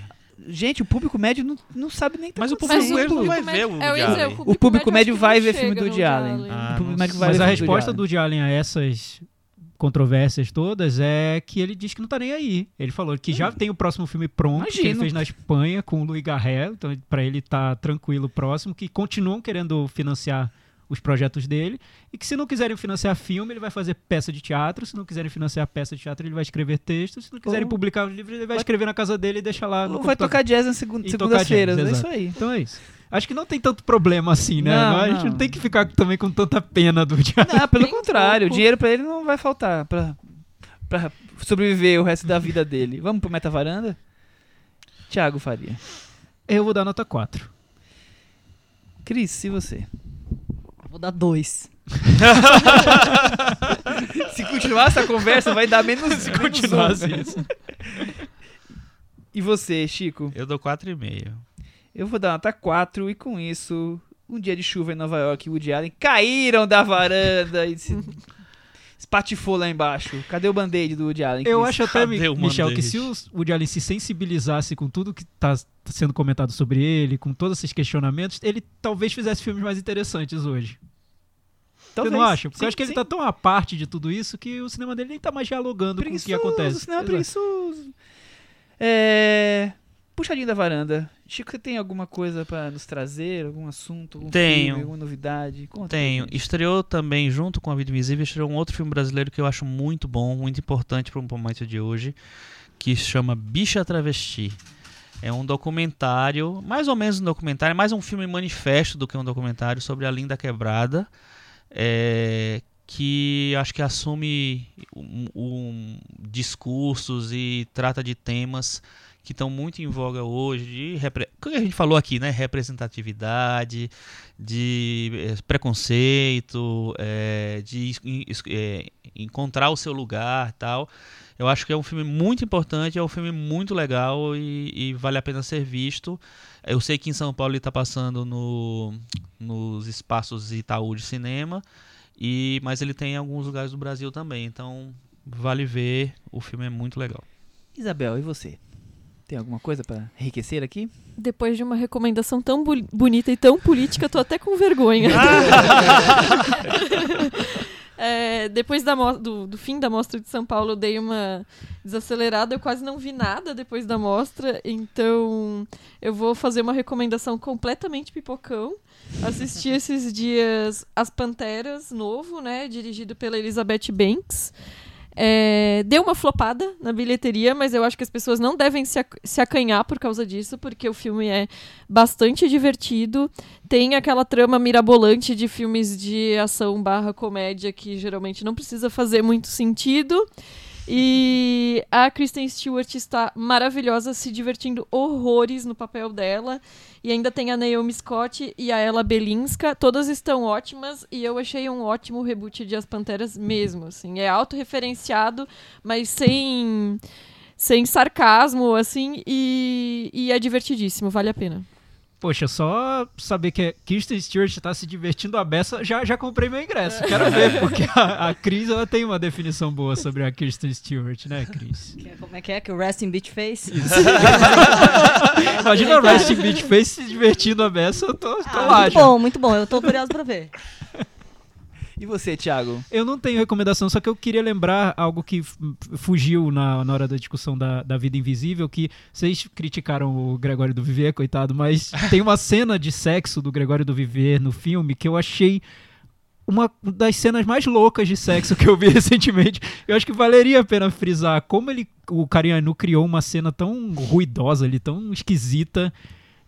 Gente, o público médio não, não sabe nem tá Mas o público médio não vai médio- ver o é, eu Woody ia dizer, Allen. O público médio acho que vai não ver filme do Woody Allen. Ah, o público médio vai Mas ver a resposta do Woody Allen a essas controvérsias todas é que ele diz que não tá nem aí. Ele falou que já tem o próximo filme pronto, que ele Imagino. fez na Espanha com o Louis Garret, então pra ele tá tranquilo próximo, que continuam querendo financiar os projetos dele, e que se não quiserem financiar filme, ele vai fazer peça de teatro, se não quiserem financiar peça de teatro, ele vai escrever texto, se não quiserem Ou- publicar os livros, ele vai vai- escrever na casa dele e deixar lá no Vai computador. tocar jazz nas segun- tocar segundas-feiras, jazz, é isso aí. Então é isso. Acho que não tem tanto problema assim, né? Não, a gente não. não tem que ficar também com tanta pena do diabo. Não, pelo Bem contrário, o pouco. dinheiro pra ele não vai faltar pra, pra sobreviver o resto da vida dele. Vamos pro Meta Varanda? Thiago Faria. Eu vou dar nota 4. Cris, se você. Vou dar dois. Se continuar essa conversa, vai dar menos Se continuar assim. E você, Chico? Eu dou 4,5. Eu vou dar nota 4 e com isso, um dia de chuva em Nova York e Woody Allen caíram da varanda e se espatifou lá embaixo. Cadê o band-aid do Woody Allen? Eu acho até, Cadê o Michel, que se o Woody Allen se sensibilizasse com tudo que está sendo comentado sobre ele, com todos esses questionamentos, ele talvez fizesse filmes mais interessantes hoje. Talvez. Você não acha? Porque Sim, eu acho que ele sim. tá tão à parte de tudo isso que o cinema dele nem tá mais dialogando com o que preguiçoso, acontece. Cinema Exato. preguiçoso. É... Puxadinho da varanda. Chico, você tem alguma coisa pra nos trazer? Algum assunto? Algum Tenho. filme, alguma novidade? Conta Tenho. Estreou também, junto com A Vida Invisível, estreou um outro filme brasileiro que eu acho muito bom, muito importante para o momento de hoje, que se chama Bicha Travesti. É um documentário, mais ou menos um documentário, mais um filme manifesto do que um documentário sobre a Linda Quebrada, é, que acho que assume um, um discursos e trata de temas que estão muito em voga hoje, de que a gente falou aqui, né? Representatividade, de eh, preconceito, eh, de eh, encontrar o seu lugar tal. Eu acho que é um filme muito importante, é um filme muito legal e, e vale a pena ser visto. Eu sei que em São Paulo ele está passando no, nos espaços Itaú de cinema, e, mas ele tem em alguns lugares do Brasil também, então vale ver, o filme é muito legal. Isabel, e você? Tem alguma coisa pra enriquecer aqui? Depois de uma recomendação tão bu- bonita e tão política, eu tô até com vergonha. É, depois da mo- do, do fim da mostra de São Paulo, eu dei uma desacelerada. Eu quase não vi nada depois da mostra, então eu vou fazer uma recomendação completamente pipocão. Assisti esses dias As Panteras, novo, né? Dirigido pela Elizabeth Banks. É, deu uma flopada na bilheteria, mas eu acho que as pessoas não devem se, ac- se acanhar por causa disso, porque o filme é bastante divertido. Tem aquela trama mirabolante de filmes de ação barra comédia que geralmente não precisa fazer muito sentido. E a Kristen Stewart está maravilhosa, se divertindo horrores no papel dela. E ainda tem a Naomi Scott e a Ella Belinska. Todas estão ótimas e eu achei um ótimo reboot de As Panteras mesmo. Assim. É autorreferenciado, mas sem, sem sarcasmo, assim. E, e é divertidíssimo, vale a pena. Poxa, só saber que a Kirsten Stewart tá se divertindo a beça, já, já comprei meu ingresso. Quero ver, porque a, a Cris ela tem uma definição boa sobre a Kirsten Stewart, né, Cris? Que é- Como é que é? Que o Resting Beach Face? Imagina o Resting Beach Face se divertindo a beça, eu tô, tô Ah, lá muito já. bom, muito bom. Eu tô curioso pra ver. E você, Thiago? Eu não tenho recomendação, só que eu queria lembrar algo que fugiu na, na hora da discussão da, da vida invisível, que vocês criticaram o Gregório do Vivier, coitado, mas tem uma cena de sexo do Gregório do Vivier no filme que eu achei uma das cenas mais loucas de sexo que eu vi recentemente. Eu acho que valeria a pena frisar como ele, o Cariano criou uma cena tão ruidosa ali, tão esquisita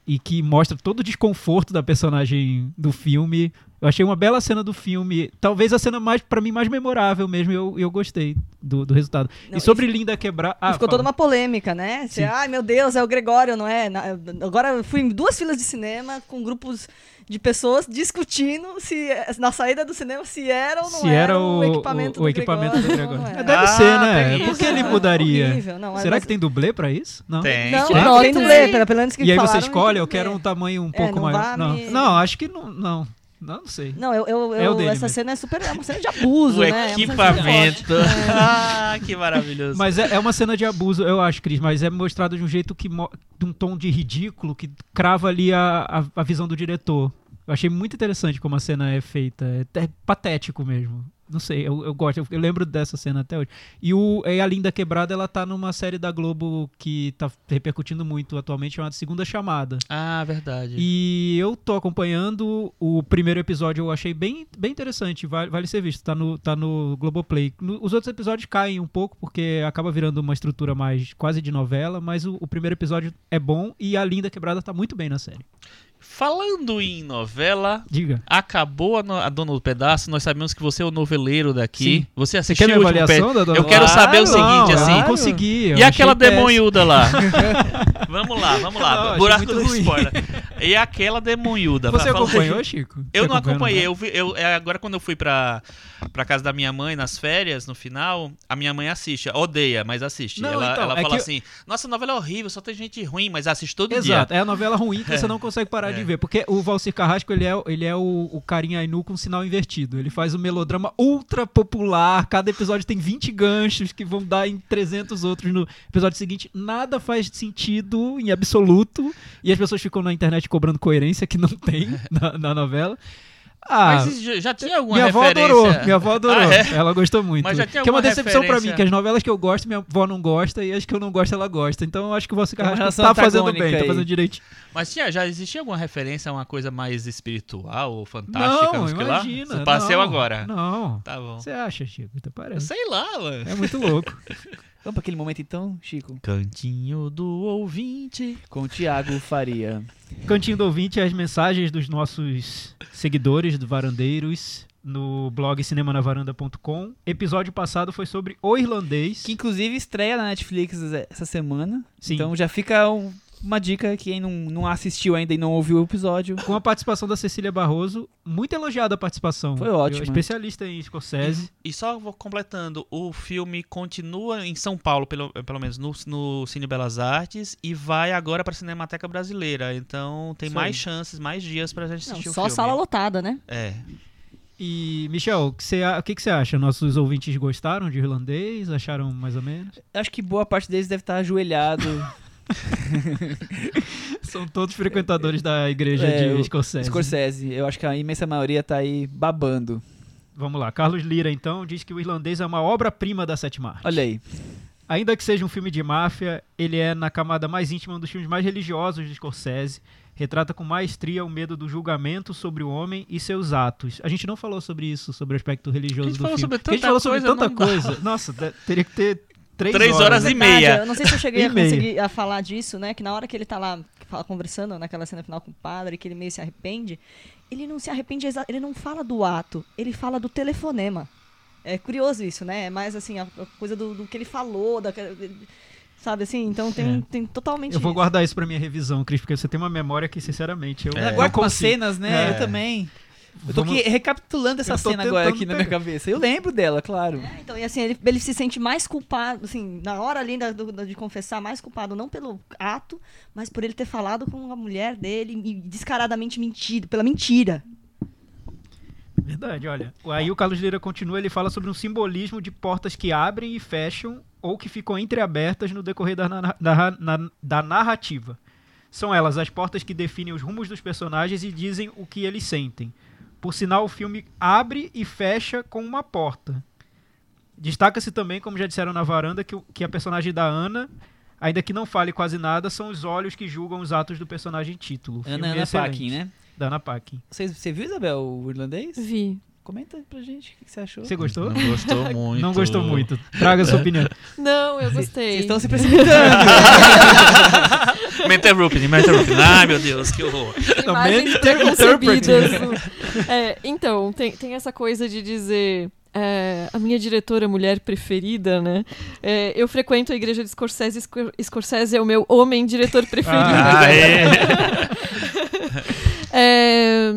e que mostra todo o desconforto da personagem do filme. Eu achei uma bela cena do filme, talvez a cena mais para mim mais memorável mesmo. e Eu, eu gostei do, do resultado. Não, e sobre Linda quebrar, ah, ficou fala. toda uma polêmica, né? Você. Ai, meu Deus, é o Gregório, não é? Agora eu fui em duas filas de cinema com grupos de pessoas discutindo se na saída do cinema se era ou não se era o, o, equipamento o, do equipamento do Gregório. Gregório. ou não Deve era. Ah, ser, né? Por que isso. ele mudaria? Não, Será mas- que tem dublê pra isso? Não. Tem. Não, Tem. não, tem Tem. dublê, pelo menos que E aí falaram, você escolhe, eu quero um tamanho um É, pouco não maior. me- não, acho que não, não. Não, sei. Não, eu, eu, É o eu- dele essa mesmo. cena é super. É uma cena de abuso, O né? É equipamento. abuso. ah, que maravilhoso. Mas é, é uma cena de abuso, eu acho, Cris, mas é mostrado de um jeito que. de um tom de ridículo que crava ali a, a, a visão do diretor. Eu achei muito interessante como a cena é feita. É, é patético mesmo. Não sei, eu, eu gosto, eu, eu lembro dessa cena até hoje. E, o, e a Linda Quebrada, ela tá numa série da Globo que tá repercutindo muito atualmente, chamada Segunda Chamada. Ah, verdade. E eu tô acompanhando o primeiro episódio, eu achei bem, bem interessante, vale, vale ser visto, tá no, tá no Globoplay. No- os outros episódios caem um pouco, porque acaba virando uma estrutura mais quase de novela, mas o, o primeiro episódio é bom e a Linda Quebrada tá muito bem na série. Falando em novela, Diga. acabou a, no- a Dona do Pedaço. Nós sabemos que você é o noveleiro daqui. Sim. Você Você assistiu quer minha avaliação da Dona Eu quero saber o seguinte, não, assim. eu não Claro. consegui. eu E aquela demonhuda lá? vamos lá, vamos lá. Não, Buraco do ruim. spoiler. E aquela demonhuda? Você acompanhou, Chico? Eu Você não acompanhei. novela? Eu, vi- eu, é, agora, quando eu fui pra, pra casa da minha mãe nas férias, no final, a minha mãe assiste. Odeia, mas assiste. Não, ela então, ela é fala assim: Nossa, a novela é horrível, só tem gente ruim, mas assiste todo dia. Exato, é a novela ruim que você não consegue parar de ver. Porque o Valcir Carrasco, ele é, ele é o, o carinha Ainu com sinal invertido. Ele faz um melodrama ultra popular. Cada episódio tem 20 ganchos que vão dar em 300 outros no episódio seguinte. Nada faz sentido em absoluto. E as pessoas ficam na internet cobrando coerência que não tem na, na novela. Ah, Mas já, tinha alguma minha avó referência? adorou, minha avó adorou. Ah, é? Ela gostou muito. Mas já tinha que é uma decepção pra mim, que as novelas que eu gosto, minha avó não gosta, e as que eu não gosto, ela gosta. Então eu acho que Carrasco relação tá fazendo bem, tá aí. fazendo direitinho. Mas tinha, já existia alguma referência a uma coisa mais espiritual ou fantástica? Não, lá? imagina. Você Passeu não, agora. Não. Tá bom. Você acha, Chico? Então parece. sei lá, mano. É muito louco. Vamos pra aquele momento então, Chico? Cantinho do ouvinte. Com o Thiago Faria. Cantinho do ouvinte, as mensagens dos nossos seguidores do Varandeiros no blog cinemanavaranda.com. Episódio passado foi sobre o irlandês. Que inclusive estreia na Netflix essa semana. Sim. Então já fica um- uma dica, quem não, não assistiu ainda e não ouviu o episódio. Com a participação da Cecília Barroso, muito elogiada a participação. Foi ótimo. Especialista em Scorsese. E só vou completando, o filme continua em São Paulo, pelo, pelo menos no, no Cine Belas Artes, e vai agora pra Cinemateca Brasileira. Então tem Isso mais chances, mais dias pra gente Não, assistir o só filme. sala lotada, né? É. E, Michel, o que, você, o que que você acha? Nossos ouvintes gostaram de irlandês? Acharam mais ou menos? Acho que boa parte deles deve estar ajoelhado. São todos frequentadores da igreja É, de Scorsese. Scorsese. Eu acho que a imensa maioria tá aí babando. Vamos lá. Carlos Lira, então, diz que o irlandês é uma obra-prima da sétima arte. Olha aí. Ainda que seja um filme de máfia, ele é, na camada mais íntima, um dos filmes mais religiosos de Scorsese. Retrata com maestria o medo do julgamento sobre o homem e seus atos. A gente não falou sobre isso, sobre o aspecto religioso A gente do falou filme. sobre a gente tanta falou sobre coisa, tanta coisa. Nossa, teria que ter três, Três horas né? e meia. Eu não sei se eu cheguei a meia. conseguir a falar disso, né? Que na hora que ele tá lá fala- conversando, naquela cena final com o padre, que ele meio se arrepende, ele não se arrepende, ele não fala do ato, ele fala do telefonema. É curioso isso, né? É mais assim, a, a coisa do, do que ele falou, daquela- sabe assim? Então tem, É. tem totalmente Eu vou guardar isso pra minha revisão, Cris, porque você tem uma memória que, sinceramente, eu É. não Guarda umas consigo. cenas, né? É. Eu também. Eu tô aqui recapitulando essa cena agora aqui na minha cabeça. Eu lembro dela, claro. É, então, e assim, ele, ele se sente mais culpado, assim, na hora ali da- do- de confessar, mais culpado não pelo ato, mas por ele ter falado com a mulher dele e descaradamente mentido, pela mentira. Verdade, olha. Aí o Carlos Lira continua, ele fala sobre um simbolismo de portas que abrem e fecham ou que ficam entreabertas no decorrer da, na- da- na- da narrativa. São elas as portas que definem os rumos dos personagens e dizem o que eles sentem. Por sinal, o filme abre e fecha com uma porta. Destaca-se também, como já disseram na varanda, que, o- que a personagem da Ana, ainda que não fale quase nada, são os olhos que julgam os atos do personagem título. Ana, Ana. Paquin, né? Da Ana Paquin. Você, você viu, Isabel, o irlandês? Vi. Comenta pra gente o que você achou. Você gostou? Não gostou muito. Não gostou muito. Traga sua opinião. Não, eu gostei. Vocês estão se precipitando. Menterrupting, Menterrupting. Ai, meu Deus, que horror. Imagens preconcebidas. É, então, tem, tem essa coisa de dizer. é, a minha diretora mulher preferida, né? É, eu frequento a igreja de Scorsese. Scor- Scorsese é o meu homem diretor preferido. Ah, é. É,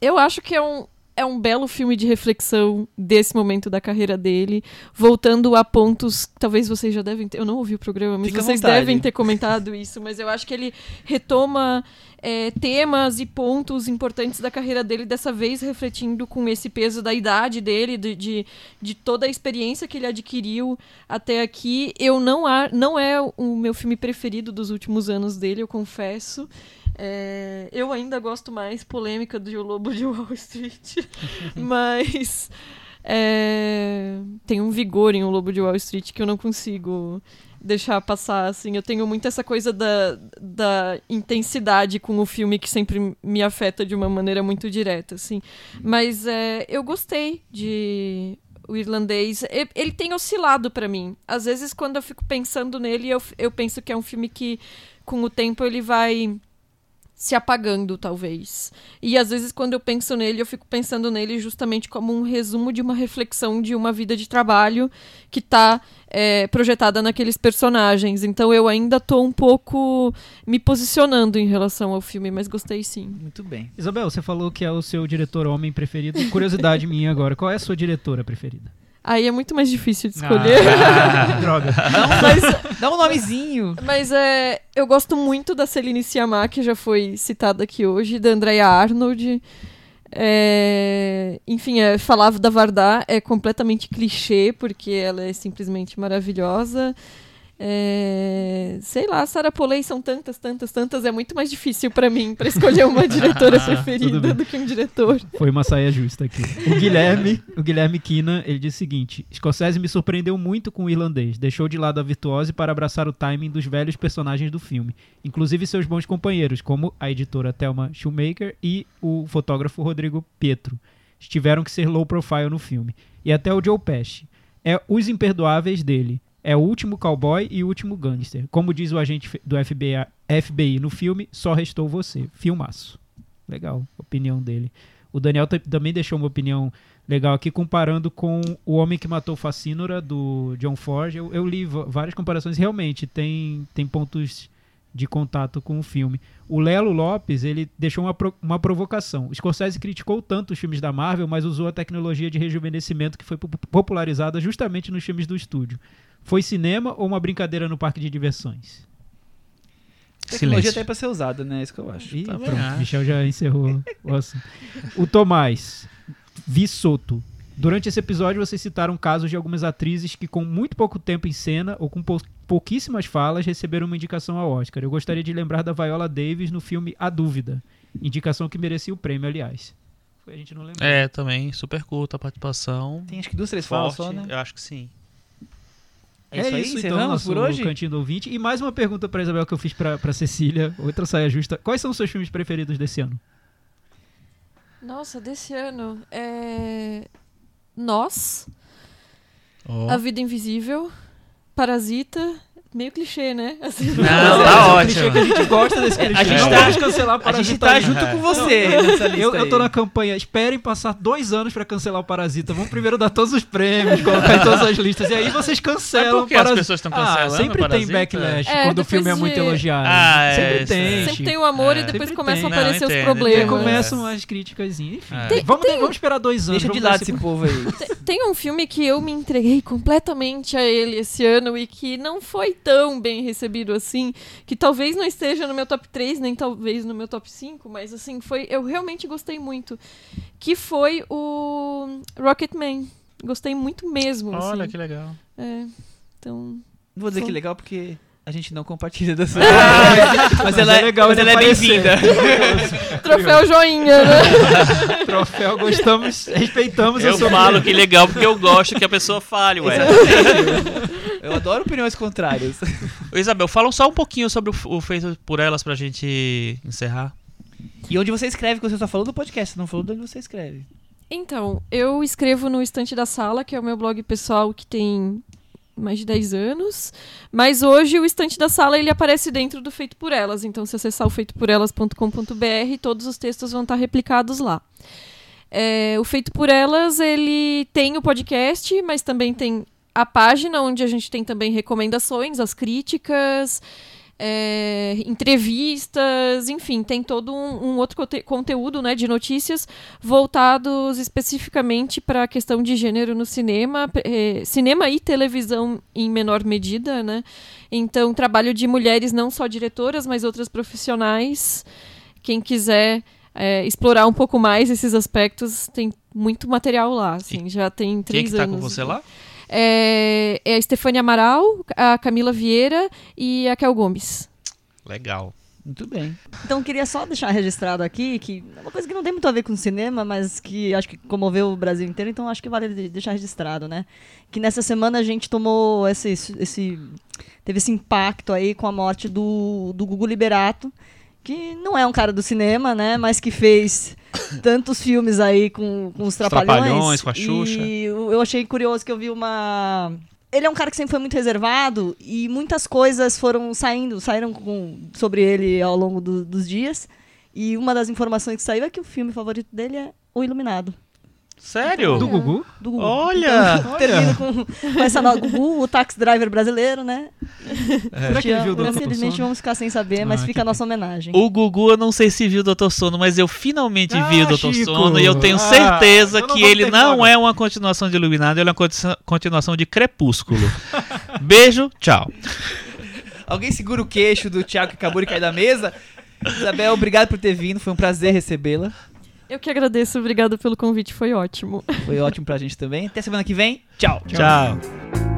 eu acho que é um, é um belo filme de reflexão desse momento da carreira dele, voltando a pontos. Talvez vocês já devem ter. Eu não ouvi o programa, mas Fica vocês devem ter comentado isso. Mas eu acho que ele retoma é, temas e pontos importantes da carreira dele, dessa vez refletindo com esse peso da idade dele, de, de, de toda a experiência que ele adquiriu até aqui. Eu não, há, não é o meu filme preferido dos últimos anos dele, eu confesso. É, eu ainda gosto mais polêmica do Lobo de Wall Street, mas é, tem um vigor em O Lobo de Wall Street que eu não consigo deixar passar, assim. Eu tenho muito essa coisa da, da intensidade com o filme que sempre me afeta de uma maneira muito direta, assim. Mas é, eu gostei de o irlandês. Ele tem oscilado pra mim. Às vezes, quando eu fico pensando nele, eu, eu penso que é um filme que, com o tempo, ele vai se apagando, talvez. E às vezes, quando eu penso nele, eu fico pensando nele justamente como um resumo de uma reflexão de uma vida de trabalho que tá é, projetada naqueles personagens. Então eu ainda tô um pouco me posicionando em relação ao filme, mas gostei sim. Muito bem. Isabel, você falou que é o seu diretor homem preferido. Curiosidade minha agora, qual é a sua diretora preferida? Aí é muito mais difícil de escolher. Ah, droga. mas Dá um nomezinho. Mas é, eu gosto muito da Celine Sciamma, que já foi citada aqui hoje, da Andrea Arnold. É, enfim, é, falar da Vardar é completamente clichê, porque ela é simplesmente maravilhosa. É, sei lá, Sarah Polley são tantas, tantas, tantas. É muito mais difícil pra mim pra escolher uma diretora Ah, preferida do que um diretor. Foi uma saia justa aqui. O Guilherme, o Guilherme Kina, ele diz o seguinte: Scorsese me surpreendeu muito com o irlandês. Deixou de lado a virtuose para abraçar o timing dos velhos personagens do filme, inclusive seus bons companheiros, como a editora Thelma Shoemaker e o fotógrafo Rodrigo Pietro. Tiveram que ser low profile no filme. E até o Joe Pesci. É os imperdoáveis dele. É o último cowboy e o último gangster. Como diz o agente do FBI, FBI no filme, só restou você. Filmaço. Legal, opinião dele. O Daniel ta- também deixou uma opinião legal aqui, comparando com O Homem que Matou Facínora, do John Ford. Eu, eu li várias comparações, realmente tem, tem pontos de contato com o filme. O Lelo Lopes, ele deixou uma, pro- uma provocação. O Scorsese criticou tanto os filmes da Marvel, mas usou a tecnologia de rejuvenescimento que foi po- popularizada justamente nos filmes do estúdio. Foi cinema ou uma brincadeira no parque de diversões? Tecnologia Silêncio. até pra ser usada, né? É isso que eu acho. Ih, Tá pronto, Ah. Michel já encerrou o assunto. O Tomás, Vissoto. Durante esse episódio, vocês citaram casos de algumas atrizes que, com muito pouco tempo em cena ou com pou- pouquíssimas falas, receberam uma indicação ao Oscar. Eu gostaria de lembrar da Viola Davis no filme A Dúvida. Indicação que merecia o prêmio, aliás. Foi, a gente não lembrou. É, também, super curta a participação. Tem acho que duas, três falas só, né? Eu acho que sim. É isso aí, então, encerramos nosso por hoje? Cantinho do Ouvinte. E mais uma pergunta pra Isabel que eu fiz pra, pra Cecília. Outra saia justa. Quais são os seus filmes preferidos desse ano? Nossa, desse ano é. Nós, Ó. A Vida Invisível, Parasita. Meio clichê, né? Assim, Não, Mas tá é ótimo. que a gente gosta desse clichê. a gente não tá- cancelar A gente Parasita tá ainda. junto É. com você nessa lista Eu, eu tô na campanha, esperem passar dois anos pra cancelar o Parasita. Vamos primeiro dar todos os prêmios, colocar em todas as listas. E aí vocês cancelam Mas por que o as Parasita. pessoas estão Ah, cancelando sempre o tem Parasita? backlash É, quando o filme é muito de- elogiado. Ah, é, sempre isso tem. é. Sempre tem o amor É. e depois Sempre começam a tem. aparecer Não, os entendo, problemas. entendo. Começam as críticas, enfim. É. Vamos, vamos esperar dois anos. Deixa de lado esse povo aí. Tem- Tem um filme que eu me entreguei completamente a ele esse ano e que não foi tão bem recebido assim, que talvez não esteja no meu top 3, nem talvez no meu top 5, mas assim, foi, eu realmente gostei muito, que foi o Rocketman. Gostei muito mesmo, Olha assim. que legal. É, então, Não vou dizer Foi. que legal porque a gente não compartilha da sua. Mas mas ela é é, legal mas ela é bem-vinda. troféu joinha, né? Troféu, gostamos, respeitamos a Eu falo que legal porque eu gosto que a pessoa fale, ué. Eu adoro opiniões contrárias. Isabel, fala só um pouquinho sobre o, Feito por Elas pra gente encerrar. E onde você escreve, que você só falou do podcast, você não falou de onde você escreve. Então, eu escrevo no Estante da Sala, que é o meu blog pessoal que tem mais de 10 anos. Mas hoje o Estante da Sala ele aparece dentro do Feito por Elas. Então, se acessar o feitoporelas.com.br, todos os textos vão estar replicados lá. É, o Feito por Elas, ele tem o podcast, mas também tem a página onde a gente tem também recomendações, as críticas, é, entrevistas, enfim, tem todo um, um outro conte- conteúdo né, de notícias voltados especificamente para a questão de gênero no cinema, eh, cinema e televisão em menor medida, né? Então, trabalho de mulheres não só diretoras, mas outras profissionais. Quem quiser eh, explorar um pouco mais esses aspectos, tem muito material lá, assim, já tem Quem três que tá anos. com você lá? É, é a Estefânia Amaral, a Camila Vieira e a Kel Gomes. Legal. Muito bem. Então queria só deixar registrado aqui que é uma coisa que não tem muito a ver com cinema, mas que acho que comoveu o Brasil inteiro, então acho que vale de- deixar registrado, né? Que nessa semana a gente tomou esse, esse teve esse impacto aí com a morte do, do Gugu Liberato, que não é um cara do cinema, né? Mas que fez tantos filmes aí com, com os Trapalhões. Trapalhões, com a Xuxa. E eu eu achei curioso que eu vi uma ele é um cara que sempre foi muito reservado e muitas coisas foram saindo, saíram com- sobre ele ao longo do- dos dias. E uma das informações que saiu é que o filme favorito dele é O Iluminado, Sério? Do Gugu? do Gugu. Olha! Então, termina com, com essa nova Gugu, o taxi driver brasileiro, né? Será que ele viu o Doutor Infelizmente vamos ficar sem saber, mas Ah, fica a nossa homenagem. O Gugu, eu não sei se viu o Doutor Sono, mas eu finalmente vi o Ah, Doutor Chico! Sono e eu tenho Ah, certeza então não que ele não é uma continuação de Iluminado, ele é uma conti- continuação de Crepúsculo. Beijo, tchau. Alguém segura o queixo do Thiago que acabou de cair da mesa. Isabel, obrigado por ter vindo. Foi um prazer recebê-la. Eu que agradeço, obrigada pelo convite, foi ótimo. Foi ótimo pra gente também. Até semana que vem. Tchau. Tchau.